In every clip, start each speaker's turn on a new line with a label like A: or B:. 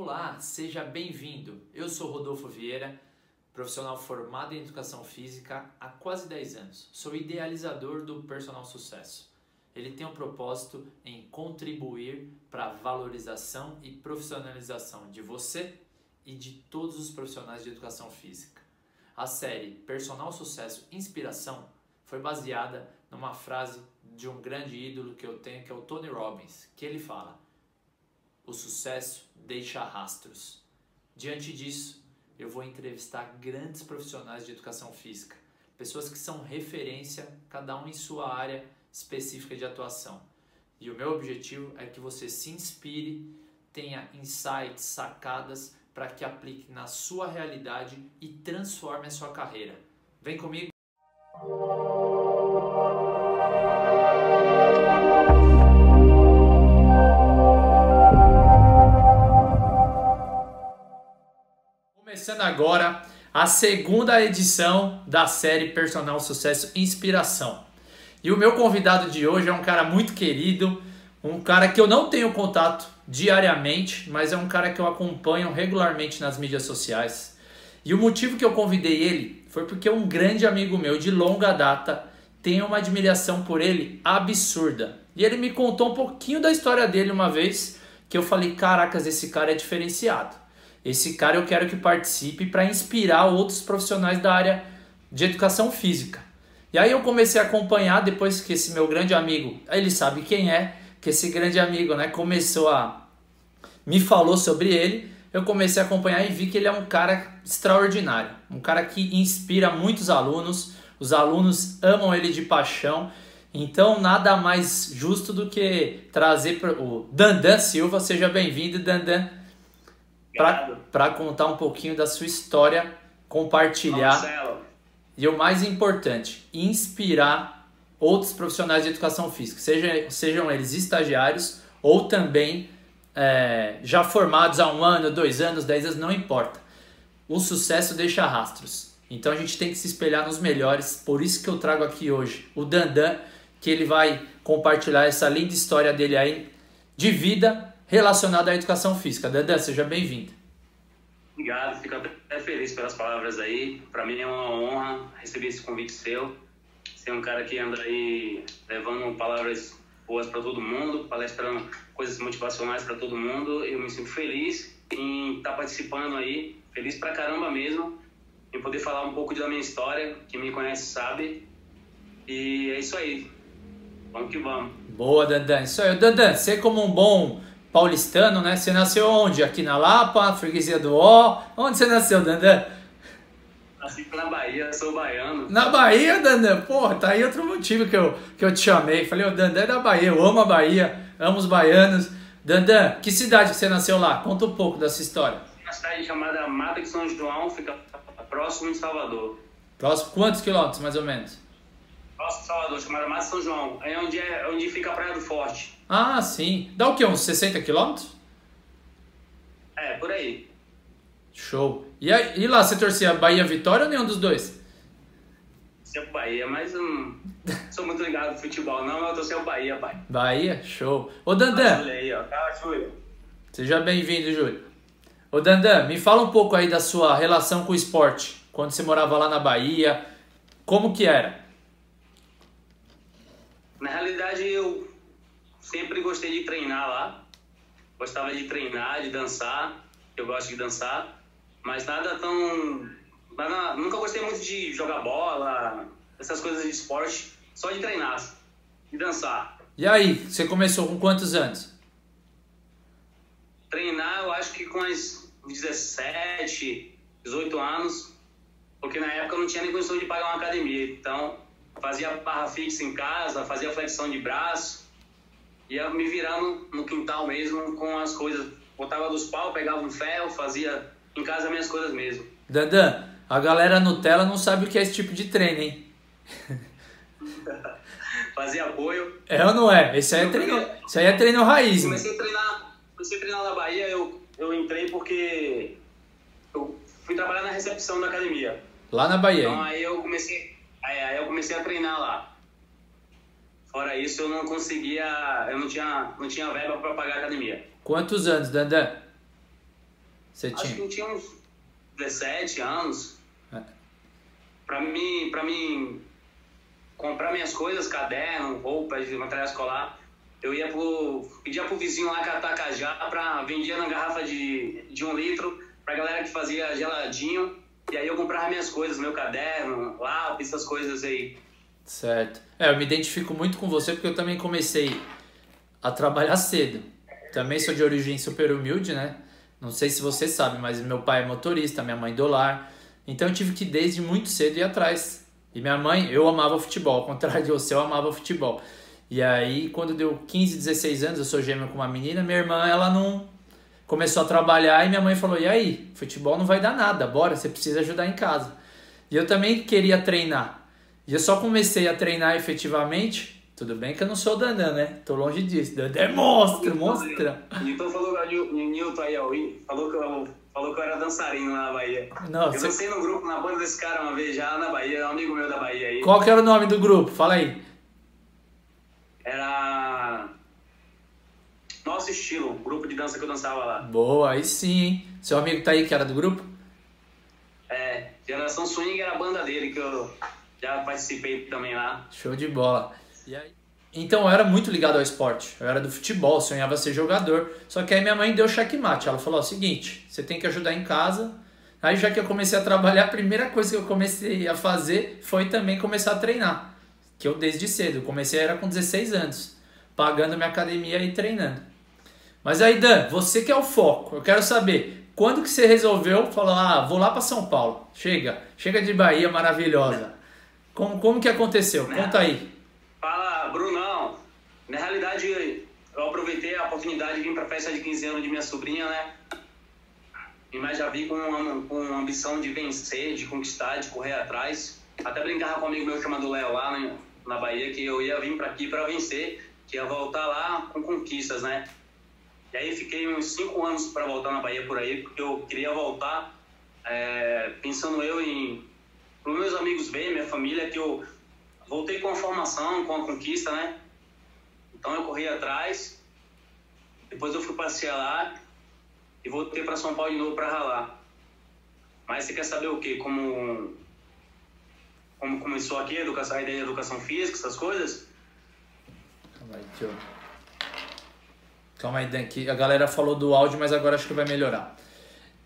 A: Olá, seja bem-vindo. Eu sou Rodolfo Vieira, profissional formado em educação física há quase 10 anos. Sou idealizador do Personal Sucesso. Ele tem o um propósito em contribuir para a valorização e profissionalização de você e de todos os profissionais de educação física. A série Personal Sucesso Inspiração foi baseada numa frase de um grande ídolo que eu tenho, que é o Tony Robbins, que ele fala: o sucesso deixa rastros. Diante disso, eu vou entrevistar grandes profissionais de educação física, pessoas que são referência, cada um em sua área específica de atuação. E o meu objetivo é que você se inspire, tenha insights, sacadas para que aplique na sua realidade e transforme a sua carreira. Vem comigo! Começando agora a segunda edição da série Personal Sucesso Inspiração. E o meu convidado de hoje é um cara muito querido, um cara que eu não tenho contato diariamente, mas é um cara que eu acompanho regularmente nas mídias sociais. E o motivo que eu convidei ele foi porque um grande amigo meu de longa data tem uma admiração por ele absurda. E ele me contou um pouquinho da história dele uma vez, que eu falei: "Caracas, esse cara é diferenciado". Esse cara eu quero que participe para inspirar outros profissionais da área de educação física. E aí eu comecei a acompanhar depois que esse meu grande amigo, ele sabe quem é, que esse grande amigo, né, começou a me falou sobre ele, eu comecei a acompanhar e vi que ele é um cara extraordinário, um cara que inspira muitos alunos, os alunos amam ele de paixão. Então, nada mais justo do que trazer o Dandan Silva, seja bem-vindo, Dandan para contar um pouquinho da sua história, compartilhar. Marcelo. E o mais importante, inspirar outros profissionais de educação física, seja, sejam eles estagiários ou também é, já formados há um ano, dois anos, dez anos, não importa. O sucesso deixa rastros. Então a gente tem que se espelhar nos melhores. Por isso que eu trago aqui hoje o Dandan, que ele vai compartilhar essa linda história dele aí de vida relacionado à educação física. Dandan, seja bem-vindo.
B: Obrigado, fico até feliz pelas palavras aí. Para mim é uma honra receber esse convite seu. Ser um cara que anda aí levando palavras boas para todo mundo, palestrando coisas motivacionais para todo mundo. Eu me sinto feliz em estar tá participando aí, feliz pra caramba mesmo, em poder falar um pouco da minha história. Quem me conhece sabe. E é isso aí. Vamos que vamos.
A: Boa, Dandan. Isso aí. Dandan, você como um bom paulistano, né? Você nasceu onde? Aqui na Lapa, freguesia do Ó. Onde você nasceu, Dandan?
B: Nasci na Bahia, sou baiano.
A: Na Bahia, Dandan? Porra, tá aí outro motivo que eu, que eu te chamei. Falei, o Dandan é da Bahia, eu amo a Bahia, amo os baianos. Dandan, que cidade você nasceu lá? Conta um pouco dessa história.
B: Uma cidade chamada Mata de São João, fica próximo de Salvador.
A: Próximo, quantos quilômetros, mais ou menos?
B: De Salvador, chamada Mata São João. É onde, é onde fica a Praia do Forte.
A: Ah, sim. Dá o quê? Uns 60 quilômetros?
B: É, por aí.
A: Show. E, aí, e lá, você torcia Bahia Vitória ou nenhum dos dois?
B: Torcia Bahia, mas não sou muito ligado no futebol, não. Eu torcia o Bahia, pai.
A: Bahia? Show. Ô, Dandan.
B: Olha aí, ó. Tá, Júlio.
A: Seja bem-vindo, Júlio. Ô, Dandan, me fala um pouco aí da sua relação com o esporte. Quando você morava lá na Bahia, como que era?
B: Na realidade, eu sempre gostei de treinar lá. Gostava de treinar, de dançar. Eu gosto de dançar. Mas nada tão. Nada, nunca gostei muito de jogar bola, essas coisas de esporte. Só de treinar, de dançar.
A: E aí, você começou com quantos anos?
B: Treinar, eu acho que com uns 17, 18 anos. Porque na época eu não tinha nem condição de pagar uma academia. Então, fazia barra fixa em casa, fazia flexão de braço ia me virando no quintal mesmo com as coisas. Botava dos pau, pegava um ferro, fazia em casa minhas coisas mesmo.
A: Dandan, a galera Nutella não sabe o que é esse tipo de treino, hein?
B: fazia apoio.
A: É ou não é? Esse aí é treino, esse aí é treino raiz.
B: Comecei a treinar, comecei a treinar na Bahia, eu, eu entrei porque eu fui trabalhar na recepção da academia.
A: Lá na Bahia.
B: Então aí eu comecei, aí eu comecei a treinar lá. Fora isso, eu não conseguia, eu não tinha, não tinha verba para pagar a academia.
A: Quantos anos, Dandan? Você
B: Acho que eu tinha uns 17 anos.
A: É.
B: Pra mim, pra mim comprar minhas coisas, caderno, roupa, de material escolar, eu ia pro. pedia pro vizinho lá catar cajá pra vendia na garrafa de, de um litro pra galera que fazia geladinho. E aí eu comprava minhas coisas, meu caderno, lápis, essas coisas aí.
A: Certo. É, eu me identifico muito com você porque eu também comecei a trabalhar cedo. Também sou de origem super humilde, né? Não sei se você sabe, mas meu pai é motorista, minha mãe do lar. Então eu tive que desde muito cedo ir atrás. E minha mãe, eu amava futebol, ao contrário de você, eu amava futebol. E aí, quando deu 15, 16 anos, eu sou gêmeo com uma menina, minha irmã, ela não começou a trabalhar e minha mãe falou: "E aí, futebol não vai dar nada, bora, você precisa ajudar em casa". E eu também queria treinar. E eu só comecei a treinar efetivamente. Tudo bem que eu não sou o Dandan, né? Tô longe disso. Dandan é monstro, monstro.
B: Então falou o Nilton aí, ó, falou que eu, falou que eu era dançarino lá na Bahia.
A: Não,
B: eu dancei no grupo, na banda desse cara uma vez já na Bahia, é um amigo meu da Bahia aí.
A: Qual que era o nome do grupo? Fala aí.
B: Era nosso estilo, o grupo de dança que eu dançava lá.
A: Boa, aí sim, hein? Seu amigo tá aí que era do grupo?
B: É, Geração Swing era a banda dele que eu já participei também lá.
A: Show de bola. E aí? Então eu era muito ligado ao esporte. Eu era do futebol, sonhava ser jogador. Só que aí minha mãe deu checkmate. Ela falou: ó, seguinte, você tem que ajudar em casa. Aí já que eu comecei a trabalhar, a primeira coisa que eu comecei a fazer foi também começar a treinar. Que eu desde cedo, comecei era com 16 anos, pagando minha academia e treinando. Mas aí, Dan, você que é o foco, eu quero saber, quando que você resolveu falar, ah, vou lá para São Paulo? Chega, chega de Bahia maravilhosa. Como, como que aconteceu? Conta aí.
B: Fala, Brunão. Na realidade, eu aproveitei a oportunidade de vir para a festa de 15 anos de minha sobrinha, né? Mas já vi com, uma, com uma ambição de vencer, de conquistar, de correr atrás. Até brincava com um amigo meu chamado Léo lá né, na Bahia que eu ia vir para aqui para vencer, que ia voltar lá com conquistas, né? E aí fiquei uns cinco anos para voltar na Bahia por aí, porque eu queria voltar é, pensando eu em para meus amigos verem, minha família, que eu voltei com a formação, com a conquista, né? Então eu corri atrás, depois eu fui passear lá e voltei para São Paulo de novo para ralar. Mas você quer saber o quê? Como, como começou aqui a, educação, a ideia de educação física, essas coisas?
A: Calma aí, tio. Calma aí, Dan, que a galera falou do áudio, mas agora acho que vai melhorar.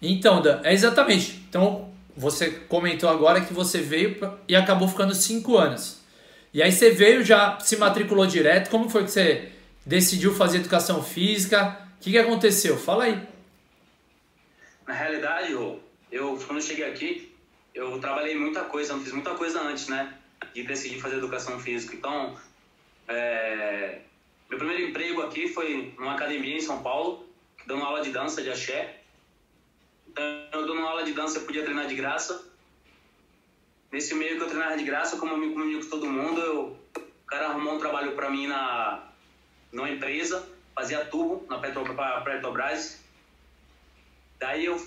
A: Então, Dan, é exatamente. Então, você comentou agora que você veio e acabou ficando cinco anos. E aí você veio, já se matriculou direto. Como foi que você decidiu fazer educação física? O que, que aconteceu? Fala aí.
B: Na realidade, eu quando eu cheguei aqui, eu trabalhei muita coisa, fiz muita coisa antes, né? De decidir fazer educação física. Então, é... meu primeiro emprego aqui foi numa academia em São Paulo, dando aula de dança de axé. Então, eu dando aula de dança, eu podia treinar de graça. Nesse meio que eu treinava de graça, como eu me comunico com todo mundo, eu, o cara arrumou um trabalho para mim na numa empresa, fazia tubo na Petro, Petrobras. Daí eu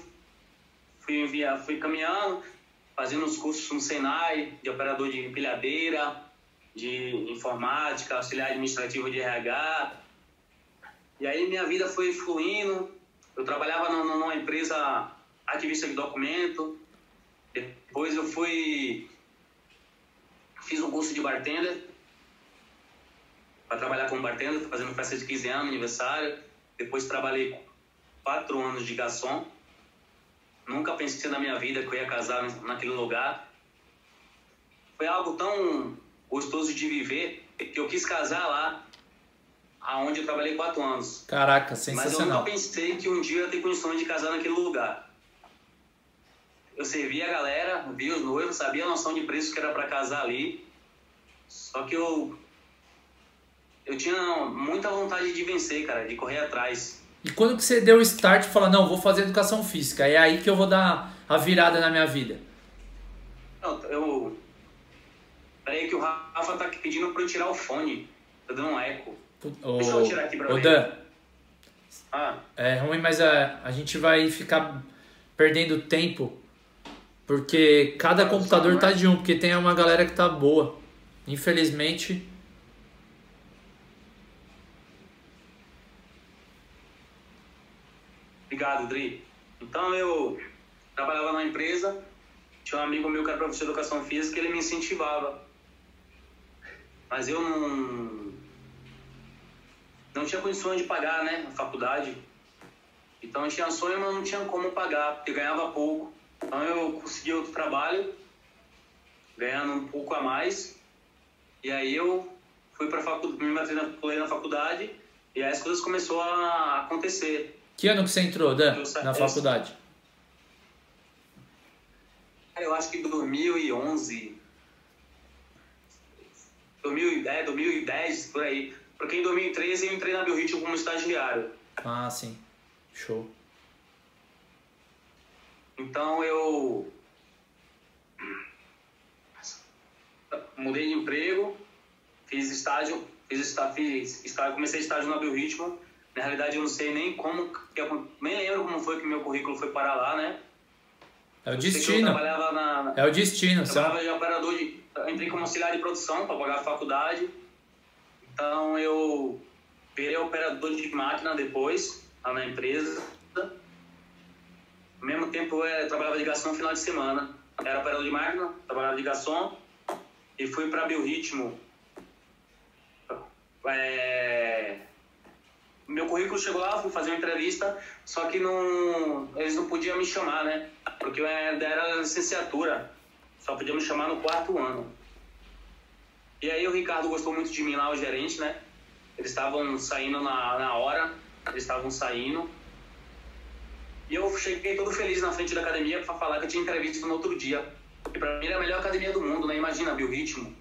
B: fui, enviar, fui caminhando, fazendo os cursos no Senai, de operador de empilhadeira, de informática, auxiliar administrativo de RH. E aí minha vida foi fluindo. Eu trabalhava numa empresa ativista de documento. Depois eu fui. Fiz um curso de bartender. Para trabalhar como bartender, fazendo festa de 15 anos, aniversário. Depois trabalhei quatro anos de garçom. Nunca pensei na minha vida que eu ia casar naquele lugar. Foi algo tão gostoso de viver que eu quis casar lá, aonde eu trabalhei quatro anos.
A: Caraca, sensacional.
B: Mas eu nunca pensei que um dia eu ia ter condições de casar naquele lugar. Eu servia a galera, via os noivos, sabia a noção de preço que era para casar ali. Só que eu eu tinha muita vontade de vencer, cara, de correr atrás.
A: E quando que você deu o start e falou, não, vou fazer educação física, é aí que eu vou dar a virada na minha vida?
B: Não, eu... Peraí que o Rafa tá pedindo pra eu tirar o fone. Tá dando um eco.
A: O,
B: Deixa eu tirar aqui pra
A: o
B: ver.
A: Dan,
B: Ah,
A: é ruim, mas a, a gente vai ficar perdendo tempo porque cada computador tá de um, porque tem uma galera que tá boa. Infelizmente.
B: obrigado, Dri. Então eu trabalhava numa empresa, tinha um amigo meu que era professor de educação física, ele me incentivava. Mas eu não não tinha condições de pagar, né, a faculdade. Então eu tinha sonho, mas não tinha como pagar, porque ganhava pouco. Então eu consegui outro trabalho, ganhando um pouco a mais. E aí eu fui para faculdade, me matriculei na faculdade e aí as coisas começaram a acontecer.
A: Que ano que você entrou, Dan, na faculdade?
B: Eu acho que 2011. 2000, é, 2010, por aí. Porque em 2013 eu entrei na Biorritmo como estagiário.
A: Ah, sim. Show.
B: Então eu mudei de emprego, fiz estágio, fiz estágio, fiz estágio comecei estágio na Biorritmo. Na realidade eu não sei nem como, nem lembro como foi que meu currículo foi para lá, né?
A: É o destino.
B: Na,
A: é o destino.
B: Eu trabalhava de operador de, entrei como auxiliar de produção para pagar a faculdade. Então eu virei operador de máquina depois, lá na empresa. Ao mesmo tempo eu trabalhava de garçom no final de semana. Era operador de máquina, trabalhava de garçom e fui para Biorritmo. É... Meu currículo chegou lá, fui fazer uma entrevista, só que não, eles não podiam me chamar, né? Porque eu era licenciatura, só podiam me chamar no quarto ano. E aí o Ricardo gostou muito de mim lá, o gerente, né? Eles estavam saindo na, na hora, eles estavam saindo. E eu cheguei todo feliz na frente da academia para falar que eu tinha entrevista no outro dia. E para mim era a melhor academia do mundo, né? Imagina, Biorritmo.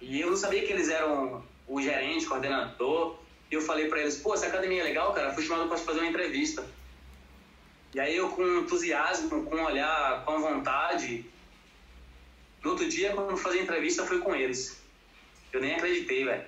B: E eu não sabia que eles eram o gerente, coordenador. E eu falei para eles, pô, essa academia é legal, cara. Fui chamado para fazer uma entrevista. E aí eu com entusiasmo, com olhar, com vontade. No outro dia, quando fazer a entrevista, foi com eles. Eu nem acreditei, velho.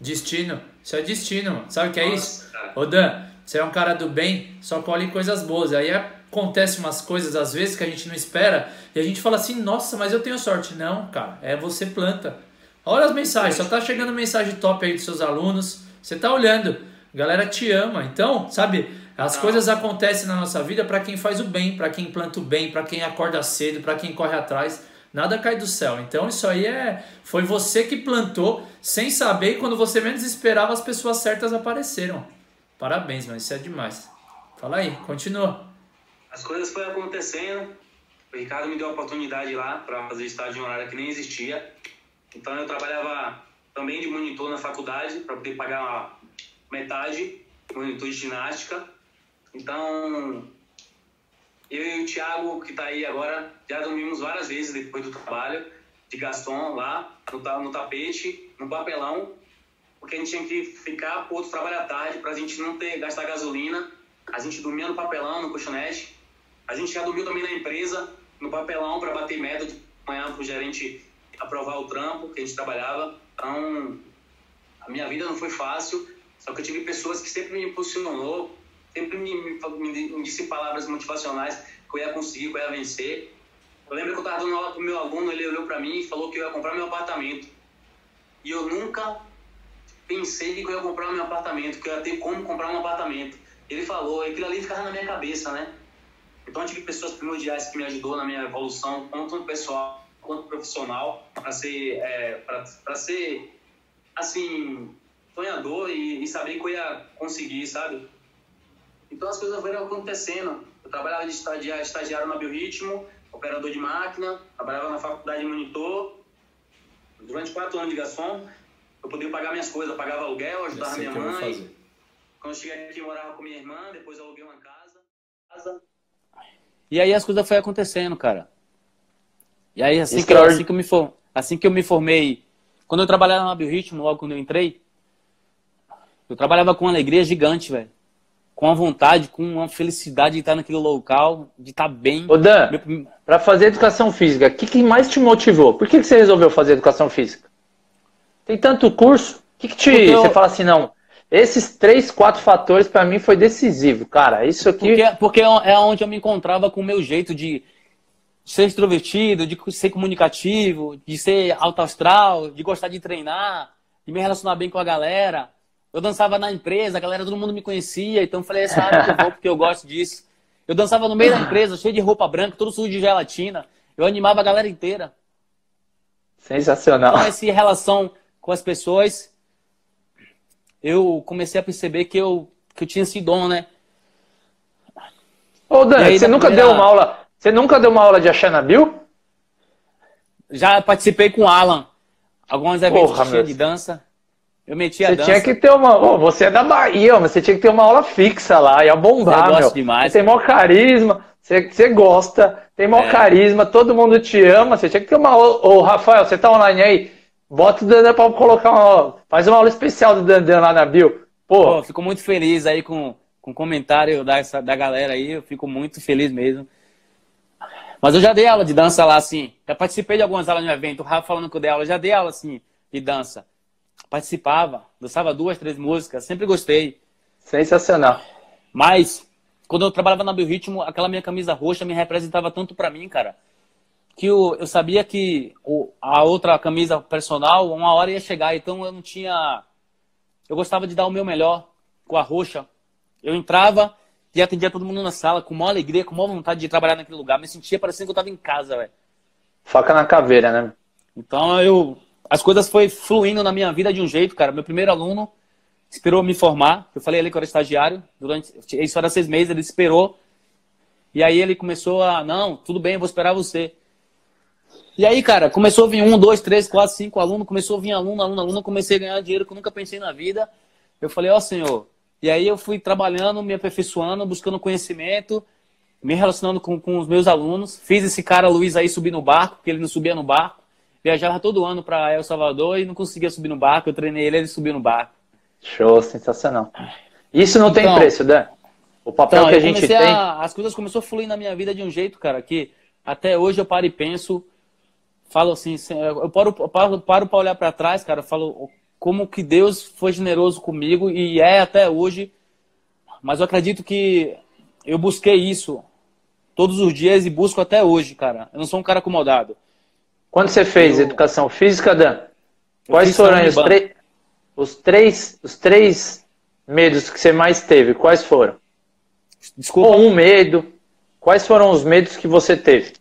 A: Destino. Isso é destino. Sabe o que é isso? Ô Dan, você é um cara do bem, só colhe coisas boas. Aí acontece umas coisas às vezes que a gente não espera e a gente fala assim, nossa, mas eu tenho sorte. Não, cara, é você planta. Olha as mensagens, só tá chegando mensagem top aí dos seus alunos. Você tá olhando, a galera te ama. Então, sabe, as não. coisas acontecem na nossa vida para quem faz o bem, para quem planta o bem, para quem acorda cedo, para quem corre atrás. Nada cai do céu. Então isso aí é foi você que plantou sem saber e quando você menos esperava as pessoas certas apareceram. Parabéns, mas isso é demais. Fala aí, continua.
B: As coisas foram acontecendo. O Ricardo me deu a oportunidade lá para fazer estágio em horário que nem existia. Então eu trabalhava também de monitor na faculdade para poder pagar metade, monitor de ginástica. Então eu e o Thiago, que está aí agora, já dormimos várias vezes depois do trabalho de Gaston lá, no, no tapete, no papelão, porque a gente tinha que ficar para outro trabalho à tarde para a gente não ter gastar gasolina. A gente dormia no papelão, no colchonete. A gente já dormiu também na empresa, no papelão, para bater meta de manhã para o gerente aprovar o trampo que a gente trabalhava. Então, a minha vida não foi fácil, só que eu tive pessoas que sempre me impulsionou, sempre me, me, me disse palavras motivacionais que eu ia conseguir, que eu ia vencer. Eu lembro que eu estava dando aula com meu aluno, ele olhou para mim e falou que eu ia comprar meu apartamento. E eu nunca pensei que eu ia comprar meu apartamento, que eu ia ter como comprar um apartamento. Ele falou, aquilo ali ficava na minha cabeça, né? Então eu tive pessoas primordiais que me ajudou na minha evolução, tanto pessoal quanto profissional, para ser, é, para ser, assim, sonhador e, e saber que eu ia conseguir, sabe? Então as coisas foram acontecendo. Eu trabalhava de estagiário, estagiário na Biorritmo, operador de máquina, trabalhava na faculdade de monitor. Durante quatro anos de garçom, eu podia pagar minhas coisas, eu pagava aluguel, ajudava minha mãe. Quando eu cheguei aqui, eu morava com minha irmã, depois eu aluguei uma casa. casa.
C: E aí as coisas foram acontecendo, cara. E aí assim que, eu, assim, que eu me for, assim que eu me formei, quando eu trabalhava na Biorritmo, logo quando eu entrei, eu trabalhava com uma alegria gigante, velho com a vontade, com uma felicidade de estar naquele local, de estar bem.
D: Ô Dan, Meu... para fazer educação física, o que, que, mais te motivou? Por que, que você resolveu fazer educação física? Tem tanto curso, o que, que te. Eu... Você fala assim, não, esses três, quatro fatores para mim foi decisivo, cara. Isso aqui.
C: Porque, porque é onde eu me encontrava com o meu jeito de ser extrovertido, de ser comunicativo, de ser alto astral, de gostar de treinar, de me relacionar bem com a galera. Eu dançava na empresa, a galera, todo mundo me conhecia, então eu falei, essa área que eu vou porque eu gosto disso.
B: Eu dançava no meio da empresa, cheio de roupa branca, todo sujo de gelatina. Eu animava a galera inteira.
A: Sensacional.
B: Com essa relação com as pessoas, eu comecei a perceber que eu, que eu tinha esse dom, né?
A: Ô, Dan, você nunca primeira... deu uma aula. Você nunca deu uma aula de Bill?
B: Já participei com o Alan. Alguns eventos Porra, de dança. Eu meti a
A: você
B: dança.
A: tinha que ter uma. Oh, você é da Bahia, mas você tinha que ter uma aula fixa lá, ia bombar, eu meu.
B: Demais.
A: Você tem maior carisma, você, você gosta, tem maior é. carisma, todo mundo te ama. Você tinha que ter uma. Ô, Rafael, você tá online aí? Bota o Dandan pra colocar uma. Faz uma aula especial do Dandan lá na Bio. Pô. Pô
B: fico muito feliz aí com, com o comentário da, da galera aí. Eu fico muito feliz mesmo. Mas eu já dei aula de dança lá, assim. Já participei de algumas aulas no evento. O Rafa falando que eu dei aula, já dei aula, assim, de dança. Participava, dançava duas, três músicas, sempre gostei.
A: Sensacional.
B: Mas, quando eu trabalhava na Biorritmo, aquela minha camisa roxa me representava tanto para mim, cara. Que eu, eu sabia que o, a outra camisa personal, uma hora ia chegar, então eu não tinha. Eu gostava de dar o meu melhor com a roxa. Eu entrava, e atendia todo mundo na sala com maior alegria, com maior vontade de trabalhar naquele lugar. Me sentia parecendo que eu estava em casa, velho.
A: Faca na caveira, né?
B: Então eu. As coisas foi fluindo na minha vida de um jeito, cara. Meu primeiro aluno esperou me formar. Eu falei ali que eu era estagiário. Durante. Isso era seis meses, ele esperou. E aí ele começou a. Não, tudo bem, eu vou esperar você. E aí, cara, começou a vir um, dois, três, quatro, cinco alunos, começou a vir aluno, aluno, aluno, comecei a ganhar dinheiro que eu nunca pensei na vida. Eu falei, ó oh, senhor, e aí eu fui trabalhando, me aperfeiçoando, buscando conhecimento, me relacionando com, com os meus alunos. Fiz esse cara Luiz aí subir no barco, porque ele não subia no barco. Viajava todo ano para El Salvador e não conseguia subir no barco. Eu treinei ele, ele subiu no barco.
A: Show, sensacional. Isso não então, tem preço, Dan. O papel então, que a gente tem. A,
B: as coisas começaram a fluir na minha vida de um jeito, cara, que até hoje eu paro e penso, falo assim, eu paro, paro, paro para olhar para trás, cara, falo como que Deus foi generoso comigo e é até hoje. Mas eu acredito que eu busquei isso todos os dias e busco até hoje, cara. Eu não sou um cara acomodado.
A: Quando você fez eu... educação física, Dan? Quais foram os, os, três, os três medos que você mais teve? Quais foram? Desculpa. Ou um medo. Quais foram os medos que você teve?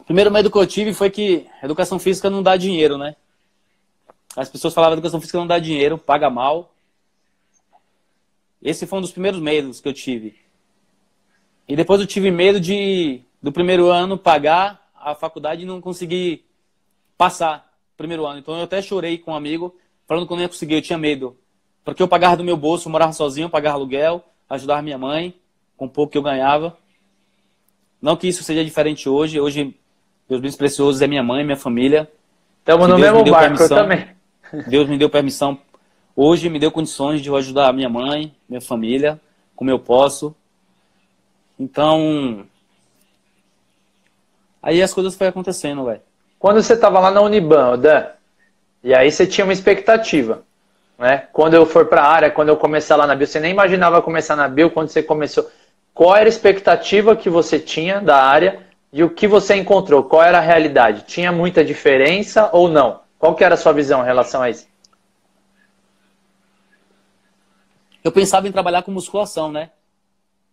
B: O primeiro medo que eu tive foi que educação física não dá dinheiro, né? As pessoas falavam que educação física não dá dinheiro, paga mal. Esse foi um dos primeiros medos que eu tive. E depois eu tive medo de, do primeiro ano, pagar a faculdade e não conseguir passar o primeiro ano. Então eu até chorei com um amigo, falando que eu não ia conseguir, eu tinha medo. Porque eu pagava do meu bolso, morava sozinho, pagava aluguel, ajudava minha mãe, com pouco que eu ganhava. Não que isso seja diferente hoje. Hoje, meus bens preciosos é minha mãe, minha família.
A: Estamos no mesmo barco, eu também.
B: Deus me deu permissão, hoje me deu condições de eu ajudar a minha mãe, minha família, como eu posso. Então, aí as coisas foram acontecendo, velho.
A: Quando você estava lá na Uniban, Dan, e aí você tinha uma expectativa, né? Quando eu for para a área, quando eu começar lá na Bio, você nem imaginava começar na Bio, quando você começou. Qual era a expectativa que você tinha da área e o que você encontrou? Qual era a realidade? Tinha muita diferença ou não? Qual que era a sua visão em relação a isso?
B: Eu pensava em trabalhar com musculação, né?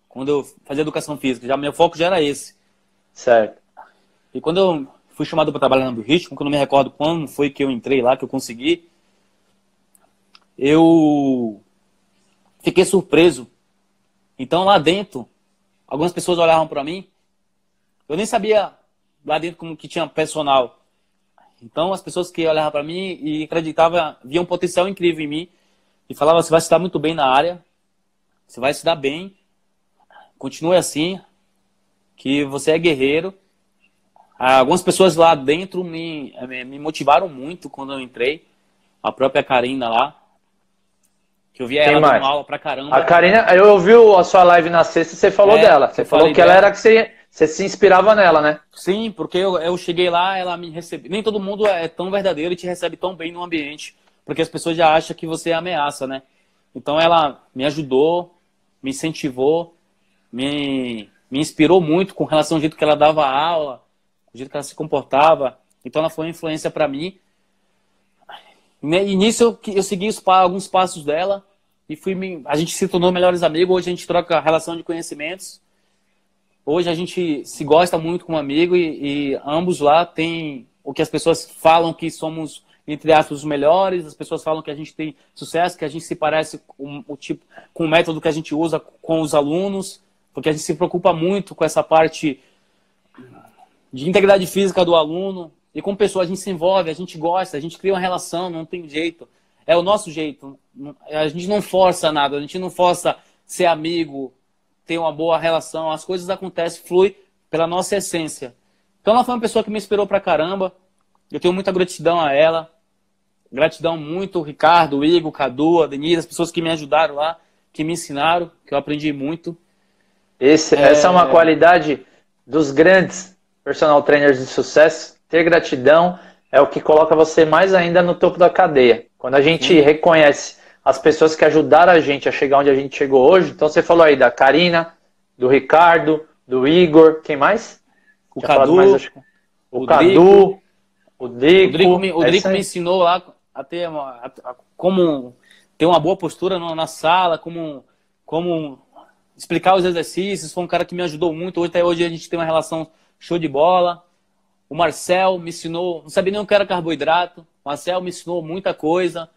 B: Quando eu fazia educação física, já meu foco já era esse.
A: Certo.
B: E quando eu fui chamado para trabalhar no ritmo, que eu não me recordo quando foi que eu entrei lá, que eu consegui, eu fiquei surpreso. Então lá dentro, algumas pessoas olhavam para mim, eu nem sabia lá dentro como que tinha personal. Então, as pessoas que olhavam para mim e acreditavam, viam um potencial incrível em mim e falavam: você vai se dar muito bem na área, você vai se dar bem, continue assim, que você é guerreiro. Algumas pessoas lá dentro me, me motivaram muito quando eu entrei. A própria Karina lá, que eu via ela dando aula pra caramba.
A: A Karina, eu ouvi a sua live na sexta e você falou é, dela. Você falou que dela. ela era que você você se inspirava nela, né?
B: Sim, porque eu, eu cheguei lá, ela me recebeu. Nem todo mundo é tão verdadeiro e te recebe tão bem no ambiente, porque as pessoas já acham que você é ameaça, né? Então ela me ajudou, me incentivou, me, me inspirou muito com relação ao jeito que ela dava aula, o jeito que ela se comportava. Então ela foi uma influência para mim. E nisso eu, eu segui os, alguns passos dela e fui a gente se tornou melhores amigos. Hoje a gente troca relação de conhecimentos hoje a gente se gosta muito como amigo e, e ambos lá tem o que as pessoas falam que somos entre aspas, os melhores. As pessoas falam que a gente tem sucesso, que a gente se parece com o tipo, com o método que a gente usa com os alunos, porque a gente se preocupa muito com essa parte de integridade física do aluno. E com pessoas a gente se envolve, a gente gosta, a gente cria uma relação, não tem jeito. É o nosso jeito. A gente não força nada, a gente não força ser amigo, ter uma boa relação. As coisas acontecem, flui pela nossa essência. Então ela foi uma pessoa que me inspirou pra caramba. Eu tenho muita gratidão a ela. Gratidão muito, Ricardo, Igor, Cadu, a Denise, as pessoas que me ajudaram lá, que me ensinaram, que eu aprendi muito.
A: Esse, é... Essa é uma qualidade dos grandes personal trainers de sucesso. Ter gratidão é o que coloca você mais ainda no topo da cadeia. Quando a gente Sim. reconhece as pessoas que ajudaram a gente a chegar onde a gente chegou hoje, então você falou aí da Karina, do Ricardo, do Igor, quem mais?
B: O Cadu, mais,
A: o, o Cadu, o Drico.
B: O Drico, me, o Drico me ensinou lá a ter uma, a, a, como ter uma boa postura na, na, sala, como, como explicar os exercícios. Foi um cara que me ajudou muito. Hoje, até hoje a gente tem uma relação show de bola. O Marcel me ensinou, não sabia nem o que era carboidrato. O Marcel me ensinou muita coisa.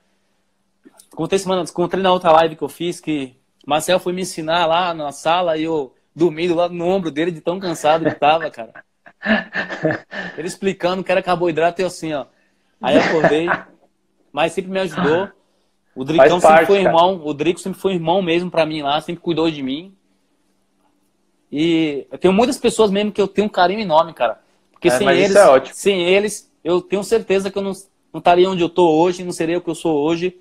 B: Contei semana, contei na outra live que eu fiz que o Marcel foi me ensinar lá na sala e eu dormindo lá no ombro dele de tão cansado que tava, cara. Ele explicando que era carboidrato e eu assim, ó. Aí eu acordei, mas sempre me ajudou. O Dricão parte, sempre foi cara. irmão, o Drico sempre foi irmão mesmo para mim lá, sempre cuidou de mim. E eu tenho muitas pessoas mesmo que eu tenho um carinho enorme, cara. Porque é, sem eles, é sem eles, eu tenho certeza que eu não, não estaria onde eu tô hoje, não seria o que eu sou hoje.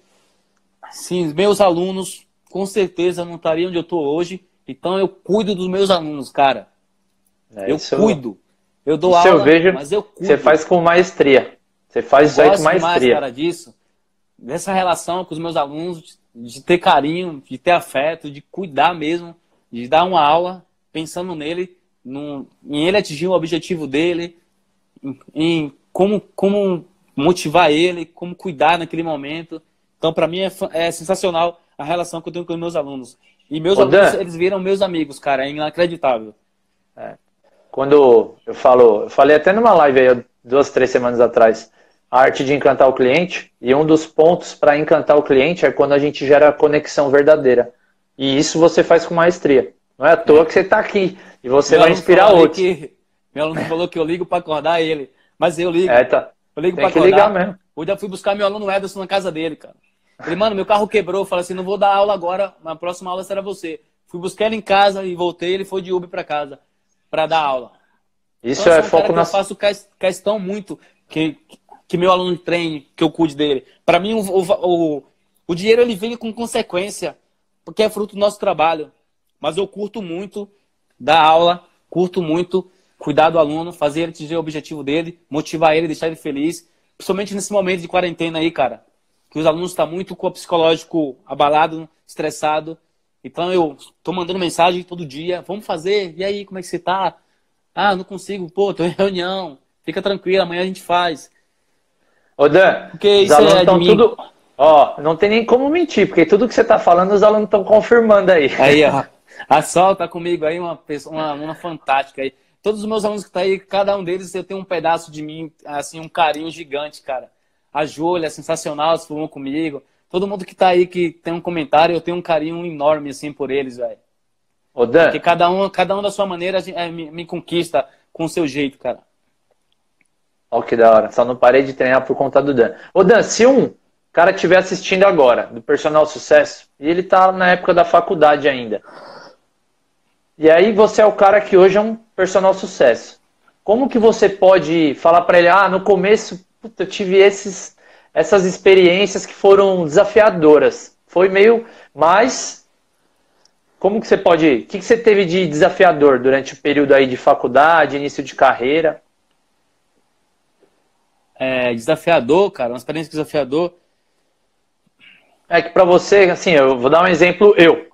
B: Sim, meus alunos, com certeza não estaria onde eu tô hoje. Então eu cuido dos meus alunos, cara. É, eu cuido. Eu dou
A: isso
B: aula,
A: eu vejo, mas eu cuido. Você faz com maestria. Você faz isso aí com maestria. Mais,
B: cara, disso. Dessa relação com os meus alunos, de ter carinho, de ter afeto, de cuidar mesmo, de dar uma aula pensando nele, no, em ele atingir o objetivo dele, em, em como, como motivar ele, como cuidar naquele momento. Então, para mim, é, é, sensacional a relação que eu tenho com os meus alunos. E meus Ô, alunos, Dan, eles viram meus amigos, cara, é inacreditável.
A: É. Quando eu falo, eu falei até numa live aí, duas, três semanas atrás, a arte de encantar o cliente, e um dos pontos para encantar o cliente é quando a gente gera conexão verdadeira. E isso você faz com maestria. Não é à toa que você está aqui e você vai inspirar outros.
B: Que, meu aluno falou que eu ligo para acordar ele, mas eu ligo.
A: É, tá.
B: Eu ligo para acordar. Ligar mesmo. Hoje eu fui buscar meu aluno Ederson na casa dele, cara. Ele, mano, meu carro quebrou. Eu falei assim, não vou dar aula agora, na próxima aula será você. Fui buscar ele em casa e voltei, ele foi de Uber para casa para dar aula.
A: Isso então, é foco na.
B: Eu faço questão muito que, que meu aluno treine, que eu cuide dele. Para mim, o, o, o dinheiro ele vem com consequência, porque é fruto do nosso trabalho. Mas eu curto muito dar aula, curto muito cuidar do aluno, fazer ele atingir o objetivo dele, motivar ele, deixar ele feliz. Principalmente nesse momento de quarentena aí, cara. Que os alunos estão tá muito com o psicológico abalado, estressado. Então eu tô mandando mensagem todo dia, vamos fazer, e aí, como é que você tá? Ah, não consigo, pô, tô em reunião, fica tranquilo, amanhã a gente faz.
A: Ô Dan, porque os alunos estão é tudo. Ó, não tem nem como mentir, porque tudo que você tá falando os alunos estão confirmando aí.
B: Aí, ó. A Sol tá comigo aí, uma pessoa, uma, uma fantástica aí. Todos os meus alunos que tá aí, cada um deles eu tenho um pedaço de mim, assim, um carinho gigante, cara. A Júlia, sensacional, se formou comigo. Todo mundo que tá aí que tem um comentário, eu tenho um carinho enorme, assim, por eles, velho. Ô, Dan. Porque cada um, cada um da sua maneira é, me, me, conquista com o seu jeito, cara.
A: Ó, que da hora. Só não parei de treinar por conta do Dan. Ô, Dan, se um cara estiver assistindo agora, do Personal Sucesso, e ele tá na época da faculdade ainda, e aí você é o cara que hoje é um personal sucesso. Como que você pode falar para ele, ah, no começo puta, eu tive esses, essas experiências que foram desafiadoras. Foi meio, mas como que você pode, o que, que você teve de desafiador durante o período aí de faculdade, início de carreira?
B: É, desafiador, cara, uma experiência desafiador.
A: É que para você, assim, eu vou dar um exemplo, eu.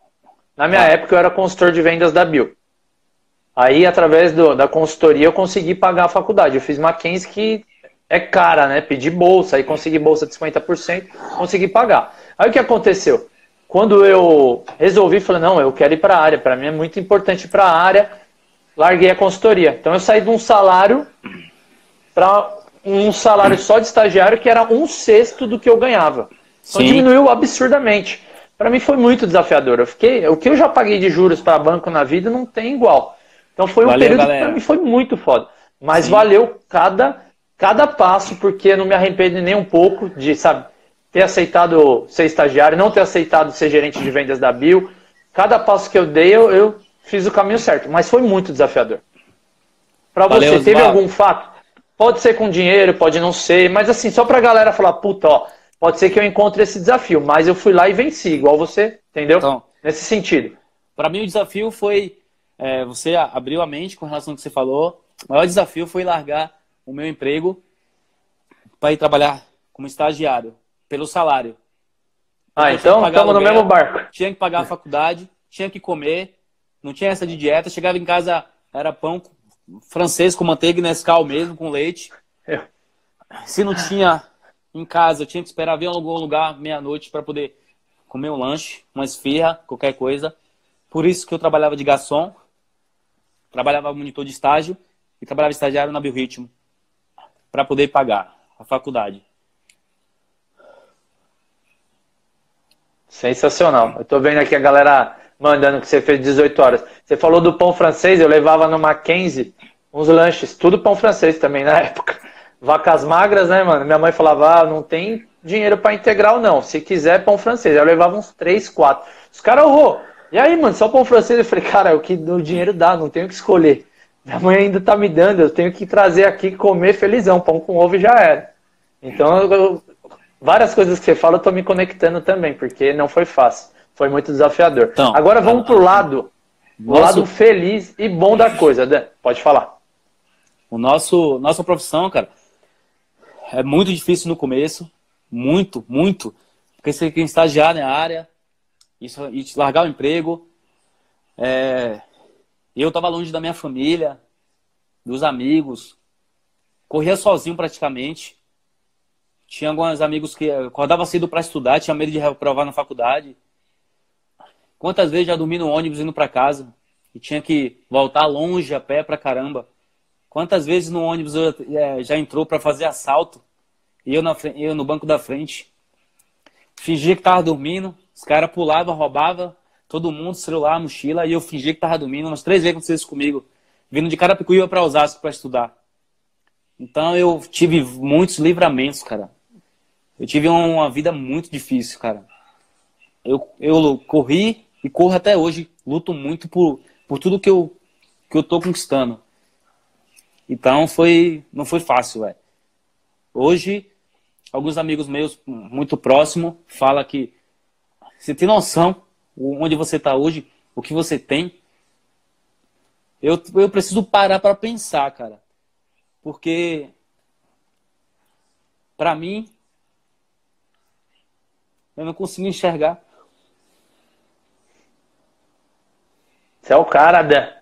A: Na minha ah. época, eu era consultor de vendas da Bill. Aí, através do, da consultoria, eu consegui pagar a faculdade. Eu fiz Mackenzie, que é cara, né? Pedi bolsa, aí consegui bolsa de 50%, consegui pagar. Aí o que aconteceu? Quando eu resolvi, falei, não, eu quero ir para a área, para mim é muito importante ir para a área. larguei a consultoria. Então eu saí de um salário para um salário só de estagiário que era um sexto do que eu ganhava. Então Sim. diminuiu absurdamente. Para mim foi muito desafiador. Eu fiquei, o que eu já paguei de juros para banco na vida não tem igual. Então foi um valeu, período galera. que para mim foi muito foda. Mas Sim. valeu cada cada passo porque não me arrependo nem um pouco de, sabe, ter aceitado ser estagiário, não ter aceitado ser gerente de vendas da Bill. Cada passo que eu dei, eu, eu fiz o caminho certo, mas foi muito desafiador. Para você, teve algum fato? Pode ser com dinheiro, pode não ser, mas assim, só pra galera falar, puta, ó, pode ser que eu encontre esse desafio, mas eu fui lá e venci, igual você, entendeu? Então, Nesse sentido.
B: Para mim, o desafio foi. É, você abriu a mente com relação ao que você falou. O maior desafio foi largar o meu emprego para ir trabalhar como estagiário, pelo salário.
A: Ah, então estamos no mesmo barco.
B: Tinha que pagar a faculdade, tinha que comer, não tinha essa de dieta. Chegava em casa, era pão francês com manteiga e Nescau mesmo, com leite. É. Se não tinha em casa, eu tinha que esperar ver em algum lugar meia-noite para poder comer um lanche, uma esfirra, qualquer coisa. Por isso que eu trabalhava de garçom, trabalhava monitor de estágio e trabalhava estagiário na Biorritmo para poder pagar a faculdade.
A: Sensacional. Eu tô vendo aqui a galera mandando que você fez 18 horas. Você falou do pão francês, eu levava no Mackenzie uns lanches, tudo pão francês também na época. Vacas magras, né, mano? Minha mãe falava, ah, não tem dinheiro para integral, não. Se quiser, pão francês. Eu levava uns 3, 4. Os caras, oh, e aí, mano, só pão francês? Eu falei, cara, é o que o dinheiro dá, não tenho que escolher. Minha mãe ainda tá me dando, eu tenho que trazer aqui comer felizão, pão com ovo já era. Então, eu, várias coisas que você fala, eu tô me conectando também, porque não foi fácil. Foi muito desafiador. Então, Agora vamos pro lado, nosso... lado feliz e bom da coisa. Dan, pode falar.
B: O nosso, nossa profissão, cara, é muito difícil no começo. Muito, muito. Porque você tem que estagiar na área, isso, e largar o emprego. É... Eu estava longe da minha família, dos amigos. Corria sozinho praticamente. Tinha alguns amigos que acordava cedo para estudar, tinha medo de reprovar na faculdade. Quantas vezes já dormi no ônibus indo para casa e tinha que voltar longe a pé pra caramba? Quantas vezes no ônibus eu, é, já entrou para fazer assalto e eu, na, eu no banco da frente? Fingia que tava dormindo, os caras pulavam, roubavam todo mundo, celular, mochila, e eu fingia que tava dormindo. Umas três vezes aconteceu isso comigo, vindo de Carapicuíba para Osasco para estudar. Então eu tive muitos livramentos, cara. Eu tive uma vida muito difícil, cara. Eu, eu corri e corro até hoje, luto muito por, por tudo que eu, que eu tô conquistando. Então foi, não foi fácil, velho. Hoje, alguns amigos meus muito próximos falam que você tem noção onde você está hoje, o que você tem. Eu, eu preciso parar para pensar, cara. Porque, para mim, eu não consigo enxergar
A: Você é o cara, Dan.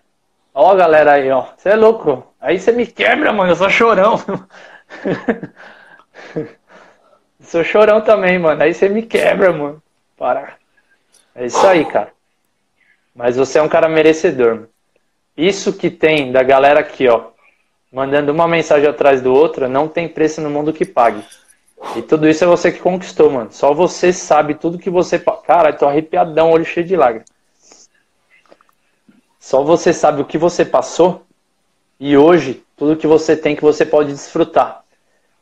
A: Ó, galera aí, ó. Você é louco. Aí você me quebra, mano. Eu sou chorão. sou chorão também, mano. Aí você me quebra, mano. Para. É isso aí, cara. Mas você é um cara merecedor. Mano. Isso que tem da galera aqui, ó, mandando uma mensagem atrás do outra, não tem preço no mundo que pague. E tudo isso é você que conquistou, mano. Só você sabe tudo que você. Cara, tô arrepiadão, olho cheio de lágrimas. Só você sabe o que você passou e hoje tudo que você tem que você pode desfrutar.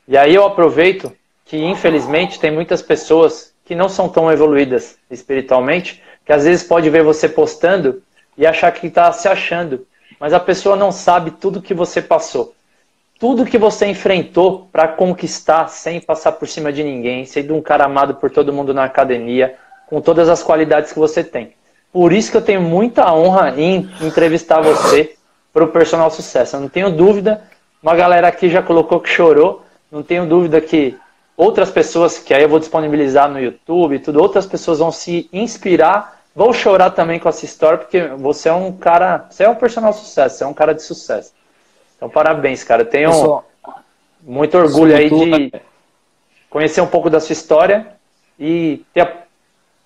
A: E aí eu aproveito que infelizmente tem muitas pessoas que não são tão evoluídas espiritualmente, que às vezes pode ver você postando e achar que está se achando, mas a pessoa não sabe tudo que você passou. Tudo que você enfrentou para conquistar sem passar por cima de ninguém, sendo um cara amado por todo mundo na academia, com todas as qualidades que você tem. Por isso que eu tenho muita honra em entrevistar você para o Personal Sucesso. Eu não tenho dúvida, uma galera aqui já colocou que chorou, não tenho dúvida que outras pessoas, que aí eu vou disponibilizar no YouTube e tudo, outras pessoas vão se inspirar, vão chorar também com essa história, porque você é um cara, você é um personal sucesso, você é um cara de sucesso. Então, parabéns, cara. Eu tenho sou, muito orgulho aí de conhecer um pouco da sua história e ter,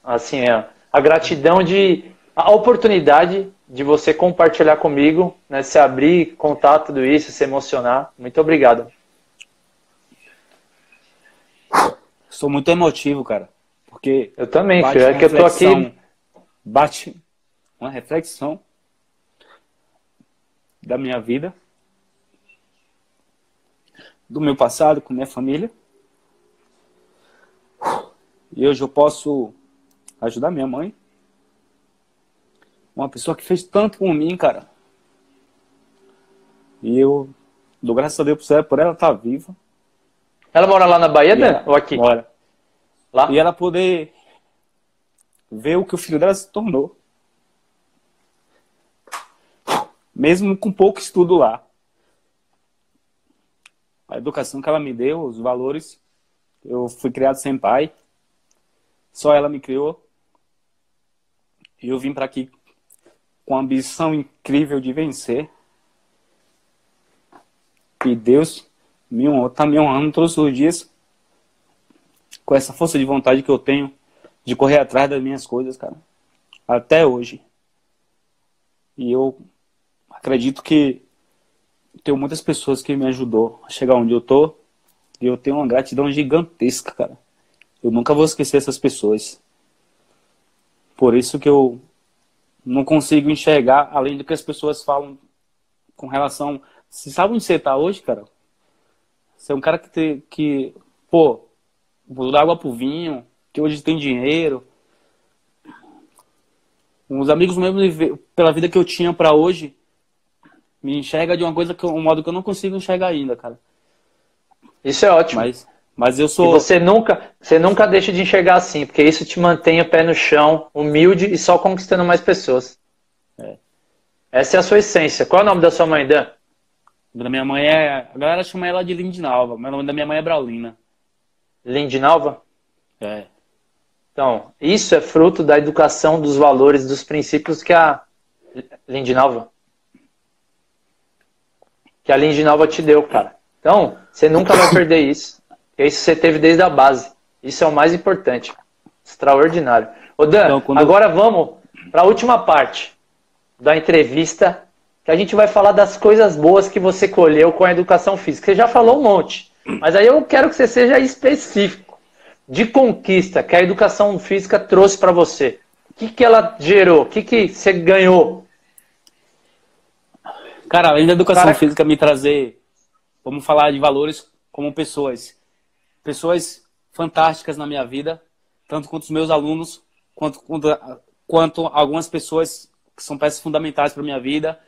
A: assim, é, a gratidão de a oportunidade de você compartilhar comigo, né, se abrir, contar tudo isso, se emocionar. Muito obrigado.
B: Sou muito emotivo, cara. Porque.
A: Eu também, filho. É que eu tô aqui.
B: Bate uma reflexão da minha vida, do meu passado com minha família. E hoje eu posso ajudar minha mãe. Uma pessoa que fez tanto por mim, cara. E eu dou graças a Deus por ela estar tá viva.
A: Ela mora lá na Bahia, né? Ou aqui?
B: Mora. Lá? E ela poder ver o que o filho dela se tornou. Mesmo com pouco estudo lá. A educação que ela me deu, os valores. Eu fui criado sem pai. Só ela me criou. Eu vim para aqui com a ambição incrível de vencer. E Deus me está me honrando todos os dias com essa força de vontade que eu tenho de correr atrás das minhas coisas, cara. Até hoje. E eu acredito que tenho muitas pessoas que me ajudou a chegar onde eu tô. E eu tenho uma gratidão gigantesca, cara. Eu nunca vou esquecer essas pessoas. Por isso que eu não consigo enxergar, além do que as pessoas falam com relação. Você sabe onde você tá hoje, cara? Você é um cara que, te, que pô, mudou água pro vinho, que hoje tem dinheiro. Uns amigos meus, pela vida que eu tinha para hoje, me enxerga de uma coisa que um modo que eu não consigo enxergar ainda, cara.
A: Isso é ótimo.
B: Mas, mas eu sou.
A: E você nunca, você nunca deixa de enxergar assim, porque isso te mantém o pé no chão, humilde e só conquistando mais pessoas. É. Essa é a sua essência. Qual é o nome da sua mãe, Dan?
B: da minha mãe é. A galera chama ela de Lindinalva, mas o nome da minha mãe é Braulina.
A: Lindinalva?
B: É.
A: Então, isso é fruto da educação dos valores, dos princípios que a Lindinalva. Que a Lindinalva te deu, cara. Então, você nunca vai perder isso. Porque isso você teve desde a base. Isso é o mais importante. Extraordinário. Ô Dan, então, quando... agora vamos para a última parte da entrevista que a gente vai falar das coisas boas que você colheu com a educação física. Você já falou um monte, mas aí eu quero que você seja específico de conquista que a educação física trouxe para você. O que, que ela gerou? O que, que você ganhou?
B: Cara, além da educação física me trazer, vamos falar de valores como pessoas. Pessoas fantásticas na minha vida, tanto quanto os meus alunos, quanto, quanto, algumas pessoas que são peças fundamentais para minha vida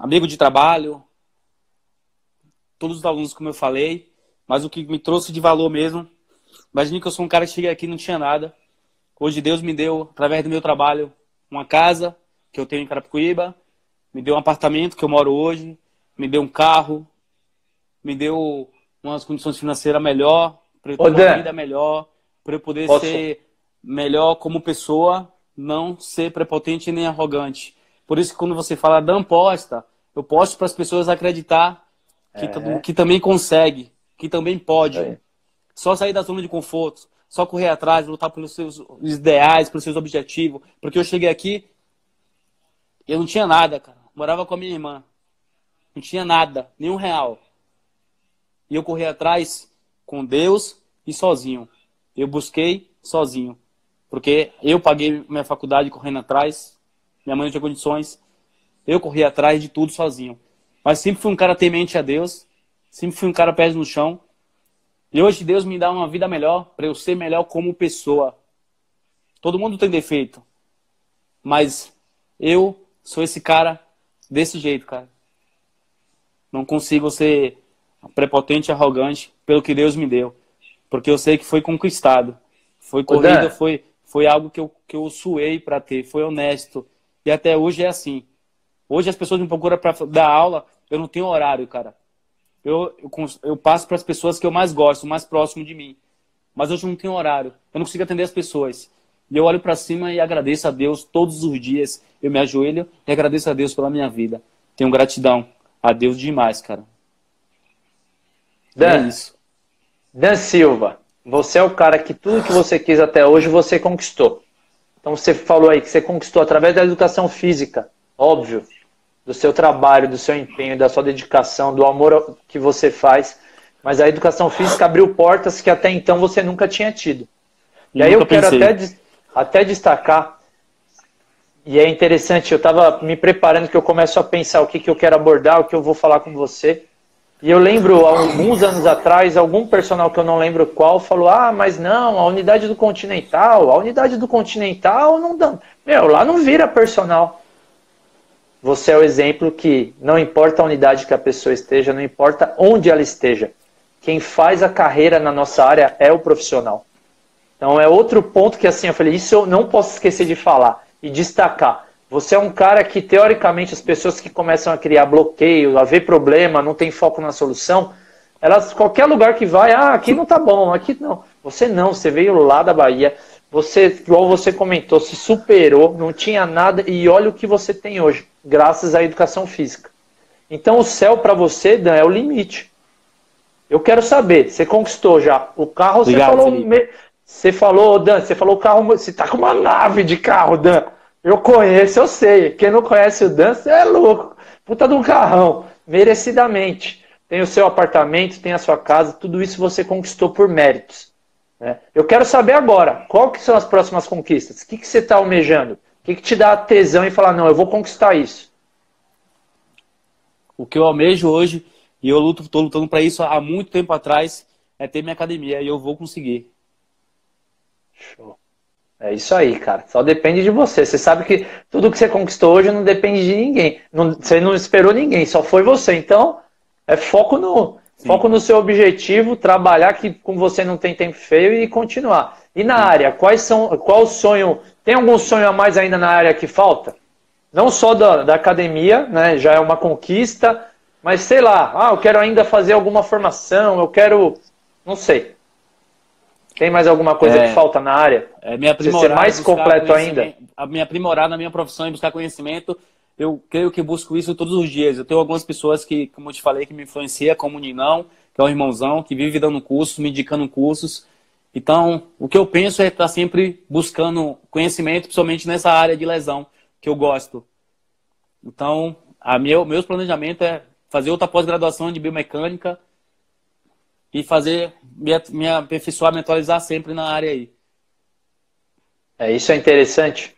B: amigo de trabalho, todos os alunos, como eu falei, mas o que me trouxe de valor mesmo, imagine que eu sou um cara que cheguei aqui e não tinha nada. Hoje Deus me deu, através do meu trabalho, uma casa que eu tenho em Carapicuíba, me deu um apartamento que eu moro hoje, me deu um carro, me deu umas condições financeiras melhor, para eu ter uma vida melhor, para eu poder Posso? ser melhor como pessoa, não ser prepotente nem arrogante. Por isso que quando você fala Dan posta, eu posto para as pessoas acreditar que, é. que também consegue, que também pode. É. Só sair da zona de conforto, só correr atrás, lutar pelos seus ideais, pelos seus objetivos. Porque eu cheguei aqui, eu não tinha nada, cara. Morava com a minha irmã. Não tinha nada, nenhum real. E eu corri atrás com Deus e sozinho. Eu busquei sozinho. Porque eu paguei minha faculdade correndo atrás, minha mãe não tinha condições. Eu corri atrás de tudo sozinho. Mas sempre fui um cara temente a Deus. Sempre fui um cara pés no chão. E hoje Deus me dá uma vida melhor para eu ser melhor como pessoa. Todo mundo tem defeito. Mas eu sou esse cara desse jeito, cara. Não consigo ser prepotente e arrogante pelo que Deus me deu. Porque eu sei que foi conquistado. Foi corrida, foi, foi algo que eu, que eu suei para ter. Foi honesto. E até hoje é assim. Hoje as pessoas me procuram para dar aula, eu não tenho horário, cara. Eu, eu, eu passo para as pessoas que eu mais gosto, mais próximo de mim. Mas hoje eu não tenho horário. Eu não consigo atender as pessoas. E eu olho para cima e agradeço a Deus todos os dias. Eu me ajoelho e agradeço a Deus pela minha vida. Tenho gratidão a Deus demais, cara.
A: Dan, é isso. Dan Silva, você é o cara que tudo que você quis até hoje você conquistou. Então você falou aí que você conquistou através da educação física, óbvio, do seu trabalho, do seu empenho, da sua dedicação, do amor que você faz. Mas a educação física abriu portas que até então você nunca tinha tido. E aí eu quero até, até destacar, e é interessante, eu estava me preparando que eu começo a pensar o que, que eu quero abordar, o que eu vou falar com você. E eu lembro, alguns anos atrás, algum personal que eu não lembro qual falou: ah, mas não, a unidade do Continental, a unidade do Continental não dá. Meu, lá não vira personal. Você é o exemplo que não importa a unidade que a pessoa esteja, não importa onde ela esteja. Quem faz a carreira na nossa área é o profissional. Então é outro ponto que assim eu falei, isso eu não posso esquecer de falar e destacar. Você é um cara que, teoricamente, as pessoas que começam a criar bloqueio, a ver problema, não tem foco na solução, elas, qualquer lugar que vai, ah, aqui não tá bom, aqui não. Você não, você veio lá da Bahia, você, igual você comentou, se superou, não tinha nada, e olha o que você tem hoje, graças à educação física. Então o céu para você, Dan, é o limite. Eu quero saber, você conquistou já o carro, Obrigado, você falou. Me, você falou, Dan, você falou o carro, você tá com uma nave de carro, Dan. Eu conheço, eu sei. Quem não conhece o Dan, é louco. Puta de um carrão, merecidamente. Tem o seu apartamento, tem a sua casa, tudo isso você conquistou por méritos. Né? Eu quero saber agora, qual que são as próximas conquistas? O que, que você está almejando? O que, que te dá tesão e falar, não, eu vou conquistar isso?
B: O que eu almejo hoje, e eu luto, estou lutando para isso há muito tempo atrás, é ter minha academia, e eu vou conseguir.
A: Show. É isso aí, cara. Só depende de você. Você sabe que tudo que você conquistou hoje não depende de ninguém. Não, você não esperou ninguém, só foi você. Então, é foco no, foco no seu objetivo, trabalhar que com você não tem tempo feio e continuar. E na Sim. área, quais são, qual o sonho? Tem algum sonho a mais ainda na área que falta? Não só da, da academia, né? Já é uma conquista, mas sei lá, ah, eu quero ainda fazer alguma formação, eu quero, não sei. Tem mais alguma coisa é, que falta na área?
B: É me aprimorar. Ser mais completo ainda? A me aprimorar na minha profissão e buscar conhecimento. Eu creio que busco isso todos os dias. Eu tenho algumas pessoas que, como eu te falei, que me influenciam, como o Ninão, que é um irmãozão, que vive dando cursos, me indicando cursos. Então, o que eu penso é estar sempre buscando conhecimento, principalmente nessa área de lesão, que eu gosto. Então, a meu, meus planejamento é fazer outra pós-graduação de biomecânica, e fazer, me, me aperfeiçoar, me atualizar sempre na área aí.
A: É, isso é interessante.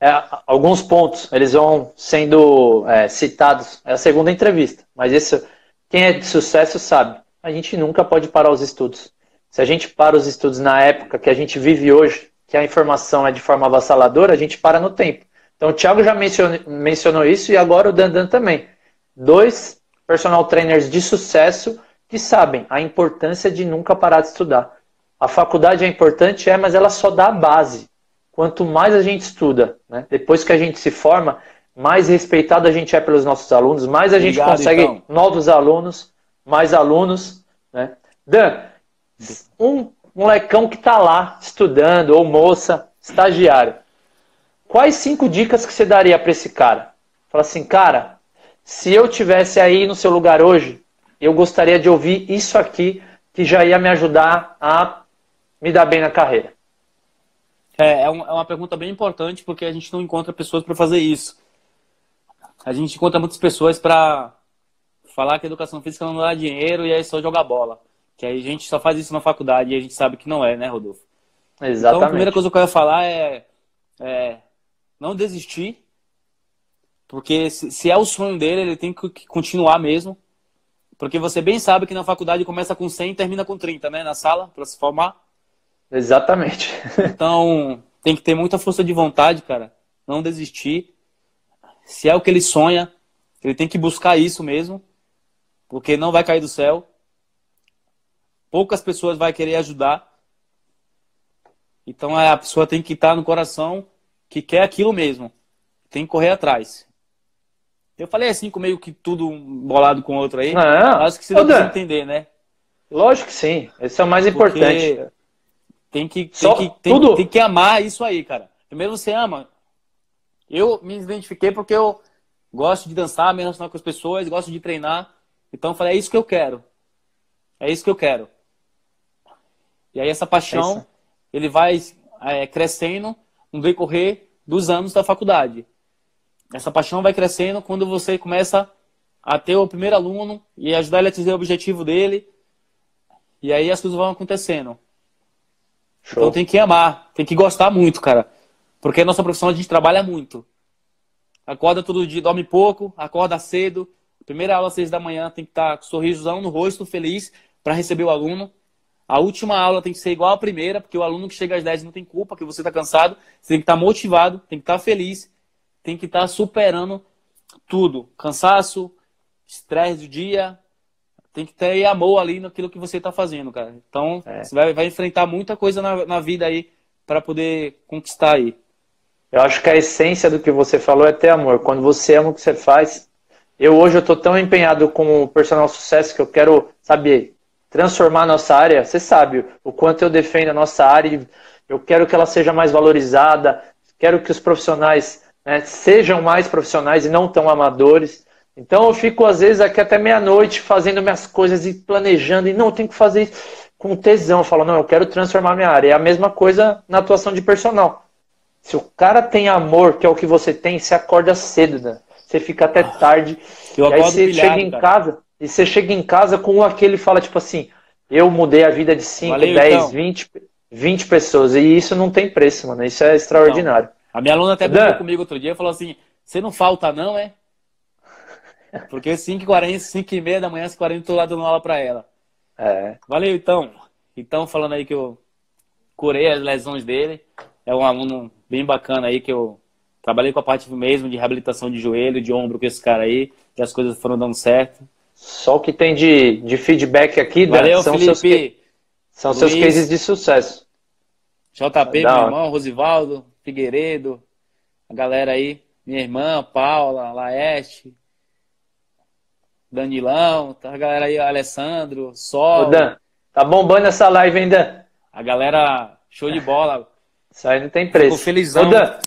A: É, alguns pontos, eles vão sendo é, citados. É a segunda entrevista, mas isso, quem é de sucesso sabe. A gente nunca pode parar os estudos. Se a gente para os estudos na época que a gente vive hoje, que a informação é de forma avassaladora, a gente para no tempo. Então o Thiago já mencionou, mencionou isso e agora o Dandan também. Dois personal trainers de sucesso que sabem a importância de nunca parar de estudar. A faculdade é importante, é, mas ela só dá a base. Quanto mais a gente estuda, né? depois que a gente se forma, mais respeitado a gente é pelos nossos alunos, mais a gente consegue então. novos alunos, mais alunos. Né? Dan, um molecão que está lá estudando, ou moça, estagiário, quais cinco dicas que você daria para esse cara? Fala assim, cara, se eu tivesse aí no seu lugar hoje, eu gostaria de ouvir isso aqui que já ia me ajudar a me dar bem na carreira?
B: É, é, uma pergunta bem importante porque a gente não encontra pessoas para fazer isso. A gente encontra muitas pessoas para falar que a educação física não dá dinheiro e é só jogar bola. Que aí a gente só faz isso na faculdade e a gente sabe que não é, né, Rodolfo? Exatamente. Então a primeira coisa que eu quero falar é, é não desistir, porque se, se, é o sonho dele, ele tem que continuar mesmo. Porque você bem sabe que na faculdade começa com 100 e termina com 30, né? Na sala, para se formar.
A: Exatamente.
B: então, tem que ter muita força de vontade, cara. Não desistir. Se é o que ele sonha, ele tem que buscar isso mesmo. Porque não vai cair do céu. Poucas pessoas vai querer ajudar. Então a pessoa tem que estar no coração que quer aquilo mesmo. Tem que correr atrás. Eu falei assim, com meio que tudo bolado com o outro aí. Não, acho que você deve entender, né?
A: Lógico que sim. Esse é o mais Porque importante.
B: Tem que, tem, Só, que, tem, tudo. tem que amar isso aí, cara. Primeiro você ama. Eu me identifiquei porque eu gosto de dançar, me relacionar com as pessoas, gosto de treinar. Então eu falei, é isso que eu quero. É isso que eu quero. E aí essa paixão, é ele vai é, crescendo no decorrer dos anos da faculdade. Essa paixão vai crescendo quando você começa a ter o primeiro aluno e ajudar ele a atingir o objetivo dele. E aí as coisas vão acontecendo. Show. Então tem que amar, tem que gostar muito, cara. Porque a nossa profissão a gente trabalha muito. Acorda todo dia, dorme pouco, acorda cedo. Primeira aula às seis da manhã tem que estar com sorrisão no rosto, feliz para receber o aluno. A última aula tem que ser igual à primeira, porque o aluno que chega às 10 não tem culpa, que você está cansado. Você tem que estar motivado, tem que estar feliz, tem que estar superando tudo. Cansaço, estresse do dia, tem que ter amor ali naquilo que você está fazendo, cara. Então, é. você vai, vai, enfrentar muita coisa na, na vida aí para poder conquistar aí.
A: Eu acho que a essência do que você falou é ter amor. Quando você ama o que você faz, eu hoje eu tô tão empenhado com o personal sucesso que eu quero, saber transformar a nossa área. Você sabe o quanto eu defendo a nossa área. Eu quero que ela seja mais valorizada. Quero que os profissionais né, sejam mais profissionais e não tão amadores. Então eu fico às vezes aqui até meia-noite fazendo minhas coisas e planejando e não, eu tenho que fazer isso com tesão. Eu falo, não, eu quero transformar minha área. É a mesma coisa na atuação de personal. Se o cara tem amor, que é o que você tem, você acorda cedo, né? Você fica até tarde. Eu e aí você pilhado, chega em cara. casa, e você chega em casa com aquele fala, tipo assim, eu mudei a vida de 5, 10, 20, 20 pessoas. E isso não tem preço, mano. Isso é extraordinário. Não.
B: A minha aluna até brincou comigo outro dia e falou assim: você não falta, não, é? Porque 5h40, 5h30 da manhã, 5h40 eu tô lá dando aula pra ela. É. Valeu, então. Então, falando aí que eu curei as lesões dele. É um aluno bem bacana aí que eu trabalhei com a parte mesmo de reabilitação de joelho, de ombro com esse cara aí. E as coisas foram dando certo.
A: Só o que tem de, de feedback aqui,
B: Valeu, são Felipe.
A: Seus, são Luiz, seus cases de sucesso.
B: JP, meu irmão, Rosivaldo, Figueiredo, a galera aí, minha irmã, Paula, Laeste, Danilão, tá a galera aí, Alessandro, Sol. Ô Dan,
A: tá bombando essa live ainda.
B: A galera, show de bola.
A: Isso aí não tem preço.
B: Fico felizão. Ô
A: Dan,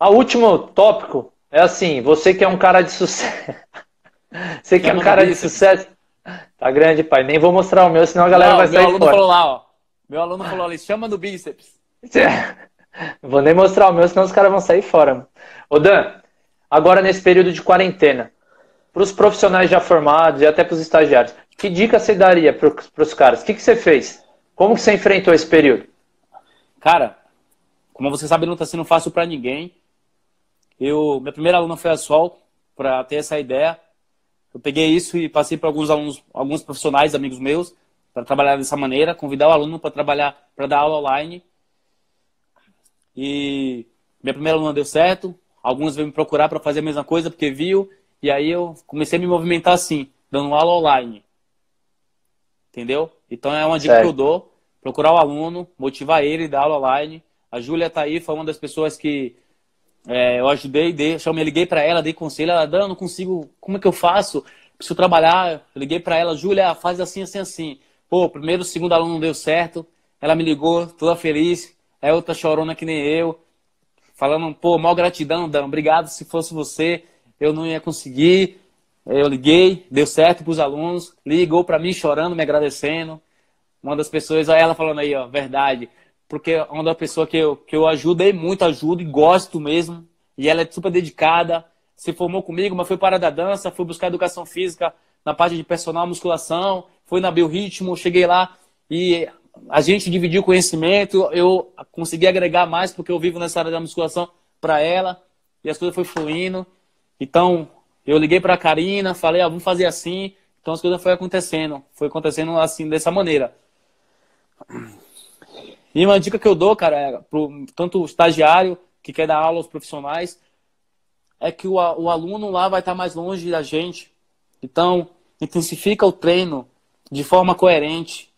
A: a último tópico é assim, você que é um cara de sucesso. você que é um cara de sucesso. Tá grande, pai. Nem vou mostrar o meu, senão a galera não, vai sair.
B: Meu
A: aluno
B: falou lá, ó. Meu aluno falou ali, chama do bíceps.
A: Vou nem mostrar o meu, senão os caras vão sair fora. Ô Dan, agora nesse período de quarentena, para os profissionais já formados e até para os estagiários, que dica você daria para os caras? O que, que você fez? Como que você enfrentou esse período?
B: Cara, como você sabe, não está sendo fácil para ninguém. Eu, minha primeira aluna foi a Sol, para ter essa ideia. Eu peguei isso e passei para alguns alunos, alguns profissionais, amigos meus, para trabalhar dessa maneira, convidar o aluno para trabalhar, para dar aula online. E minha primeira aluna deu certo. Alguns veio me procurar para fazer a mesma coisa porque viu e aí eu comecei a me movimentar assim, dando aula online. Entendeu? Então é uma dica certo. que eu dou. Procurar o aluno, motivar ele, dar aula online. A Júlia tá aí, foi uma das pessoas que é, eu ajudei, dei, eu me liguei para ela, dei conselho. Ela, Dan, não consigo, como é que eu faço? Preciso trabalhar. Eu liguei para ela, Júlia, faz assim, assim, assim. Pô, primeiro, segundo aluno não deu certo. Ela me ligou, toda feliz. É outra chorona que nem eu. Falando, pô, mal gratidão, Dan, obrigado se fosse você eu não ia conseguir. Eu liguei, deu certo para os alunos, ligou para mim chorando, me agradecendo. Uma das pessoas, ela falando aí, ó, verdade. Porque é uma das pessoas que eu, que eu ajudei muito, ajudo e gosto mesmo. E ela é super dedicada, se formou comigo, mas foi para da dança, foi buscar educação física na parte de personal, musculação, foi na biorritmo, cheguei lá e a gente dividiu conhecimento, eu consegui agregar mais porque eu vivo nessa área da musculação para ela e as coisas foi fluindo. Então, eu liguei para a Karina, falei, ah, vamos fazer assim. Então as coisas foram acontecendo, foi acontecendo assim dessa maneira. E uma dica que eu dou, cara, é pro tanto o estagiário que quer dar aula aos profissionais, é que o, o aluno lá vai estar mais longe da gente. Então, intensifica o treino de forma coerente.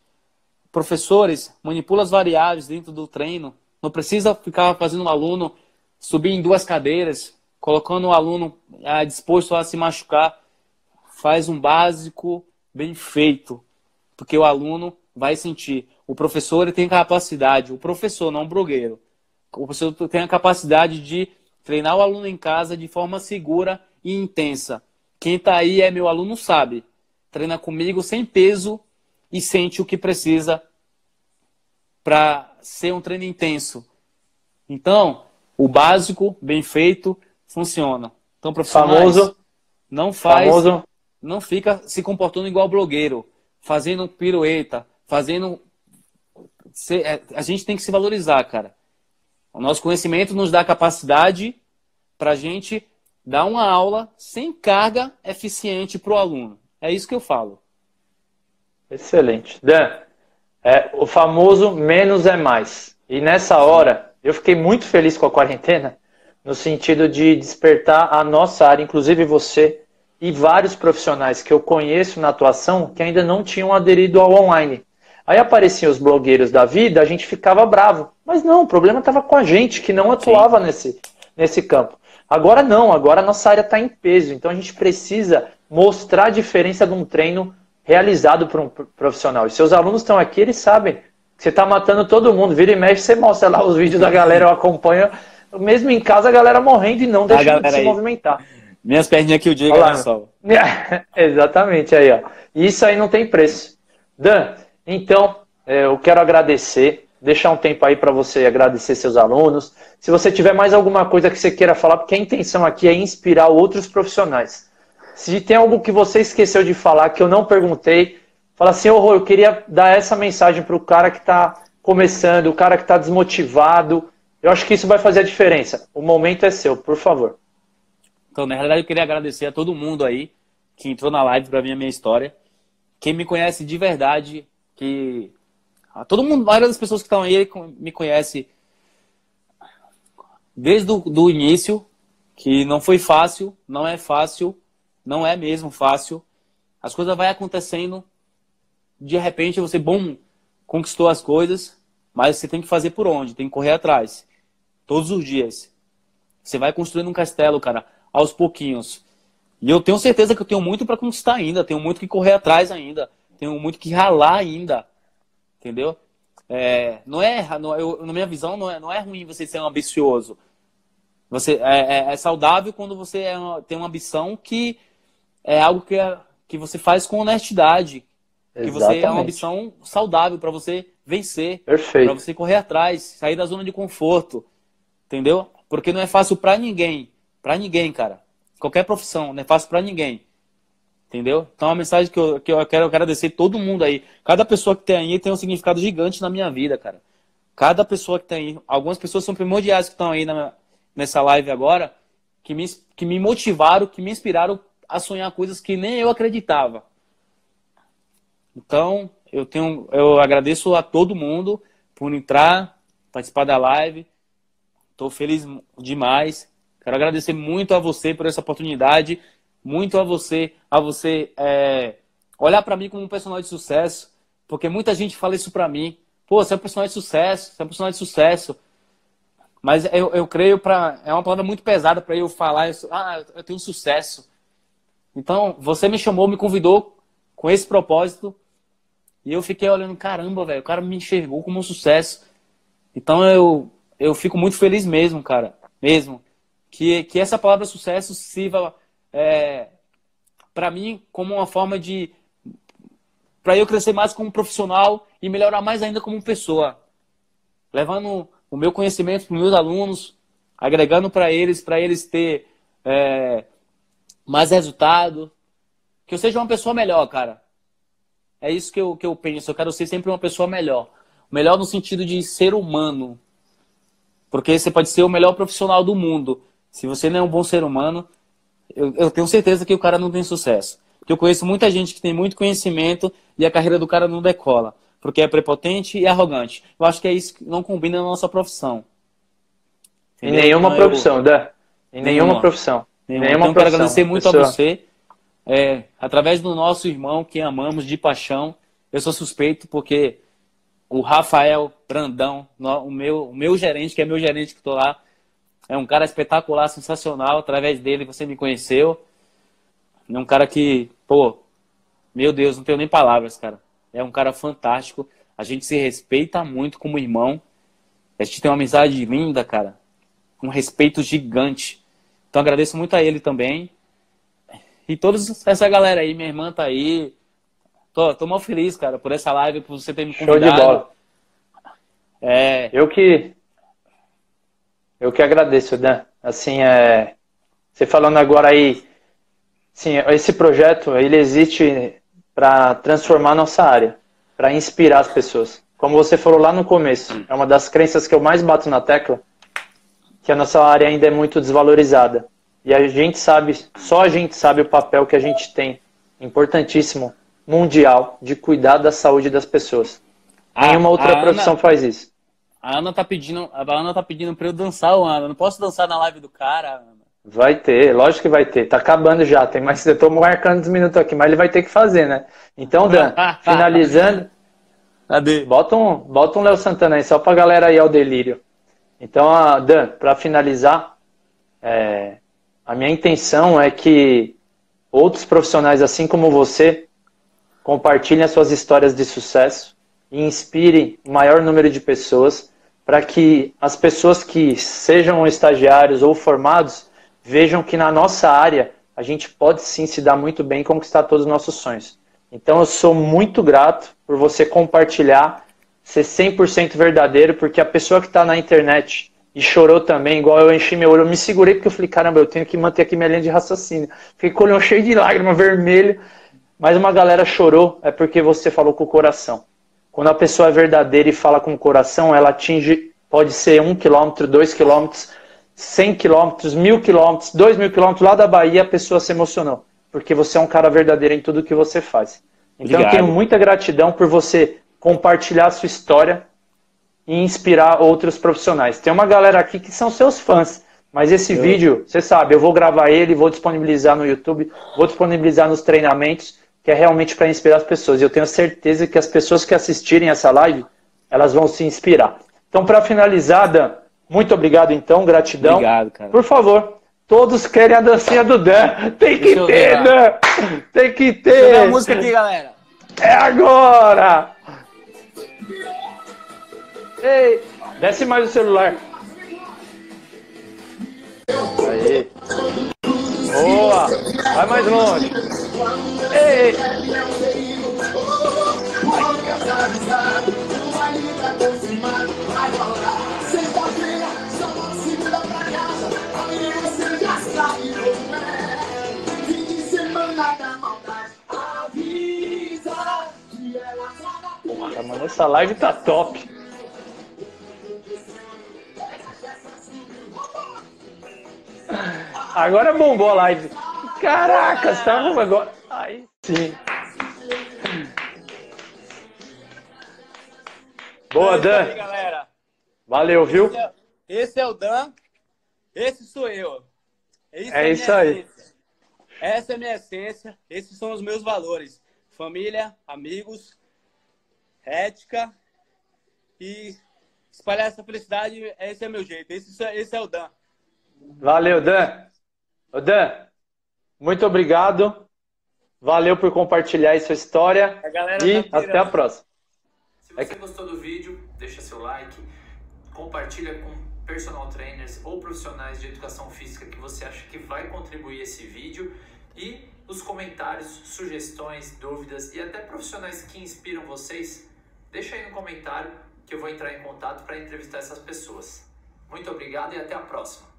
B: Professores, manipula as variáveis dentro do treino. Não precisa ficar fazendo o aluno subir em duas cadeiras, colocando o aluno ah, disposto a se machucar, faz um básico bem feito, porque o aluno vai sentir. O professor tem capacidade, o professor, não o blogueiro, o professor tem a capacidade de treinar o aluno em casa de forma segura e intensa. Quem está aí é meu aluno, sabe. Treina comigo sem peso e sente o que precisa para ser um treino intenso. Então, o básico, bem feito, funciona. Então, profissionais,
A: famoso,
B: não faz,
A: famoso.
B: não fica se comportando igual blogueiro, fazendo pirueta, fazendo. É, a gente tem que se valorizar, cara. O nosso conhecimento nos dá capacidade para a gente dar uma aula sem carga eficiente para o aluno. É isso que eu falo.
A: Excelente. Dan, é o famoso menos é mais. E nessa hora, eu fiquei muito feliz com a quarentena, no sentido de despertar a nossa área, inclusive você e vários profissionais que eu conheço na atuação que ainda não tinham aderido ao online. Aí apareciam os blogueiros da vida, a gente ficava bravo. Mas não, o problema estava com a gente, que não atuava nesse, nesse campo. Agora não, agora a nossa área está em peso, então a gente precisa mostrar a diferença de um treino realizado por um profissional. E seus alunos estão aqui, eles sabem que você está matando todo mundo. Vira e mexe, você mostra lá os vídeos da galera, eu acompanho. Mesmo em casa, a galera morrendo e não deixando de se aí. movimentar.
B: Minhas perninhas que o dia
A: Olá. sol. Exatamente, aí, ó. Isso aí não tem preço. Dan, então, é, eu quero agradecer, deixar um tempo aí para você agradecer seus alunos. Se você tiver mais alguma coisa que você queira falar, porque a intenção aqui é inspirar outros profissionais. Se tem algo que você esqueceu de falar, que eu não perguntei, fala assim, oh, eu queria dar essa mensagem para o cara que está começando, o cara que está desmotivado. Eu acho que isso vai fazer a diferença. O momento é seu, por favor.
B: Então, na realidade, eu queria agradecer a todo mundo aí que entrou na live para ver a minha história. Quem me conhece de verdade, que a todo mundo, a maioria das pessoas que estão aí me conhece desde o do início, que não foi fácil, não é fácil, não é mesmo fácil. As coisas vão acontecendo, de repente você, bom, conquistou as coisas, mas você tem que fazer por onde? Tem que correr atrás. Todos os dias. Você vai construindo um castelo, cara, aos pouquinhos. E eu tenho certeza que eu tenho muito para conquistar ainda, tenho muito que correr atrás ainda tenho muito que ralar ainda. Entendeu? É, não é, não, eu, na minha visão, não é, não é ruim você ser um ambicioso. Você é, é, é saudável quando você é tem uma ambição que é algo que, é, que você faz com honestidade. Exatamente. Que você é uma ambição saudável para você vencer, para você correr atrás, sair da zona de conforto, entendeu? Porque não é fácil para ninguém, para ninguém, cara. Qualquer profissão não é fácil para ninguém. Entendeu? Então, é uma mensagem que eu, que eu quero agradecer todo mundo aí. Cada pessoa que tem aí tem um significado gigante na minha vida, cara. Cada pessoa que tem aí. Algumas pessoas são primordiais que estão aí na, nessa live agora, que me, que me motivaram, que me inspiraram a sonhar coisas que nem eu acreditava. Então, eu tenho, eu agradeço a todo mundo por entrar, participar da live. Estou feliz demais. Quero agradecer muito a você por essa oportunidade muito a você, a você é, olhar para mim como um personagem de sucesso, porque muita gente fala isso para mim. Pô, você é um personagem de sucesso, você é um personagem de sucesso. Mas eu, eu creio para é uma palavra muito pesada para eu falar isso. Ah, eu tenho sucesso. Então, você me chamou, me convidou com esse propósito. E eu fiquei olhando, caramba, velho, o cara me enxergou como um sucesso. Então eu, eu fico muito feliz mesmo, cara. Mesmo. Que, que essa palavra sucesso sirva é, para mim como uma forma de para eu crescer mais como profissional e melhorar mais ainda como pessoa, levando o meu conhecimento para os meus alunos, agregando para eles, para eles ter é, mais resultado, que eu seja uma pessoa melhor, cara. É isso que eu, que eu penso. Eu quero ser sempre uma pessoa melhor. Melhor no sentido de ser humano. Porque você pode ser o melhor profissional do mundo. Se você não é um bom ser humano, eu, eu tenho certeza que o cara não tem sucesso. Porque eu conheço muita gente que tem muito conhecimento e a carreira do cara não decola. Porque é prepotente e arrogante. Eu acho que é isso que não combina na nossa profissão.
A: Entendeu? Em nenhuma então, profissão, Dé. Em nenhuma, nenhuma profissão.
B: Nenhuma. Então, quero agradecer muito Pessoa. a você. É, através do nosso irmão, que amamos de paixão. Eu sou suspeito porque o Rafael Brandão, o meu, o meu gerente, que é meu gerente que estou lá, é um cara espetacular, sensacional. Através dele você me conheceu. É um cara que, pô, meu Deus, não tenho nem palavras, cara. É um cara fantástico. A gente se respeita muito como irmão. A gente tem uma amizade linda, cara. Um respeito gigante. Então agradeço muito a ele também. E toda essa galera aí, minha irmã tá aí. Tô, tô mal feliz, cara, por essa live, por você ter me convidado.
A: Show de bola. É... Eu que Eu que agradeço, Dan. Assim, é... você falando agora aí, sim, esse projeto, ele existe para transformar nossa área, para inspirar as pessoas. Como você falou lá no começo, é uma das crenças que eu mais bato na tecla, que a nossa área ainda é muito desvalorizada. E a gente sabe, só a gente sabe o papel que a gente tem, importantíssimo, mundial, de cuidar da saúde das pessoas. Nenhuma outra profissão Ana, faz isso.
B: A Ana tá pedindo, a Ana tá pedindo para eu dançar, Ana. Não posso dançar na live do cara. Ana.
A: Vai ter, lógico que vai ter. Tá acabando já, tem mais. Eu tô marcando os minutos aqui, mas ele vai ter que fazer, né? Então, Dan, finalizando. Cadê? Bota um, bota um Léo Santana aí, só pra galera ir ao delírio. Então, Dan, para finalizar, é, a minha intenção é que outros profissionais, assim como você, compartilhem as suas histórias de sucesso e inspirem o maior número de pessoas para que as pessoas que sejam estagiários ou formados vejam que na nossa área a gente pode sim se dar muito bem e conquistar todos os nossos sonhos. Então eu sou muito grato por você compartilhar, ser 100% verdadeiro, porque a pessoa que está na internet e chorou também, igual eu enchi meu olho. Eu me segurei porque eu falei, caramba, eu tenho que manter aqui minha linha de raciocínio. Fiquei com o olhão cheio de lágrima, vermelho. Mas uma galera chorou, é porque você falou com o coração. Quando a pessoa é verdadeira e fala com o coração, ela atinge, pode ser um quilômetro, dois quilômetros, cem quilômetros, mil quilômetros, dois mil quilômetros lá da Bahia, a pessoa se emocionou. Porque você é um cara verdadeiro em tudo que você faz. Então Obrigado. eu tenho muita gratidão por você compartilhar a sua história e inspirar outros profissionais. Tem uma galera aqui que são seus fãs, mas esse eu... vídeo, você sabe, eu vou gravar ele, vou disponibilizar no YouTube, vou disponibilizar nos treinamentos, que é realmente para inspirar as pessoas. E eu tenho certeza que as pessoas que assistirem essa live, elas vão se inspirar. Então, para finalizar, Dan, muito obrigado então, gratidão.
B: Obrigado, cara.
A: Por favor, todos querem a dancinha do Dan. Tem que Deixa ter, Dan. Tem que ter. Deixa eu ver
B: a música aqui, galera.
A: É agora! Ei, desce mais o celular. Aí. Boa! Vai mais longe. Ei! Essa live tá top. Agora bombou a live. Caraca, estamos agora. Aí sim. Boa, Dan. Aí, galera. Valeu, viu?
B: Esse é, esse é, o Dan. Esse sou eu.
A: Esse é, é isso aí.
B: Essência. Essa é a minha essência. Esses são os meus valores: família, amigos, ética e espalhar essa felicidade. Esse é meu jeito. Esse, esse é o Dan.
A: Valeu, Dan. Ô Dan, muito obrigado. Valeu por compartilhar aí sua história. e tá até a próxima.
E: Se você gostou do vídeo, deixa seu like, compartilha com personal trainers ou profissionais de educação física que você acha que vai contribuir esse vídeo e os comentários, sugestões, dúvidas e até profissionais que inspiram vocês, deixa aí no comentário que eu vou entrar em contato para entrevistar essas pessoas. Muito obrigado e até a próxima.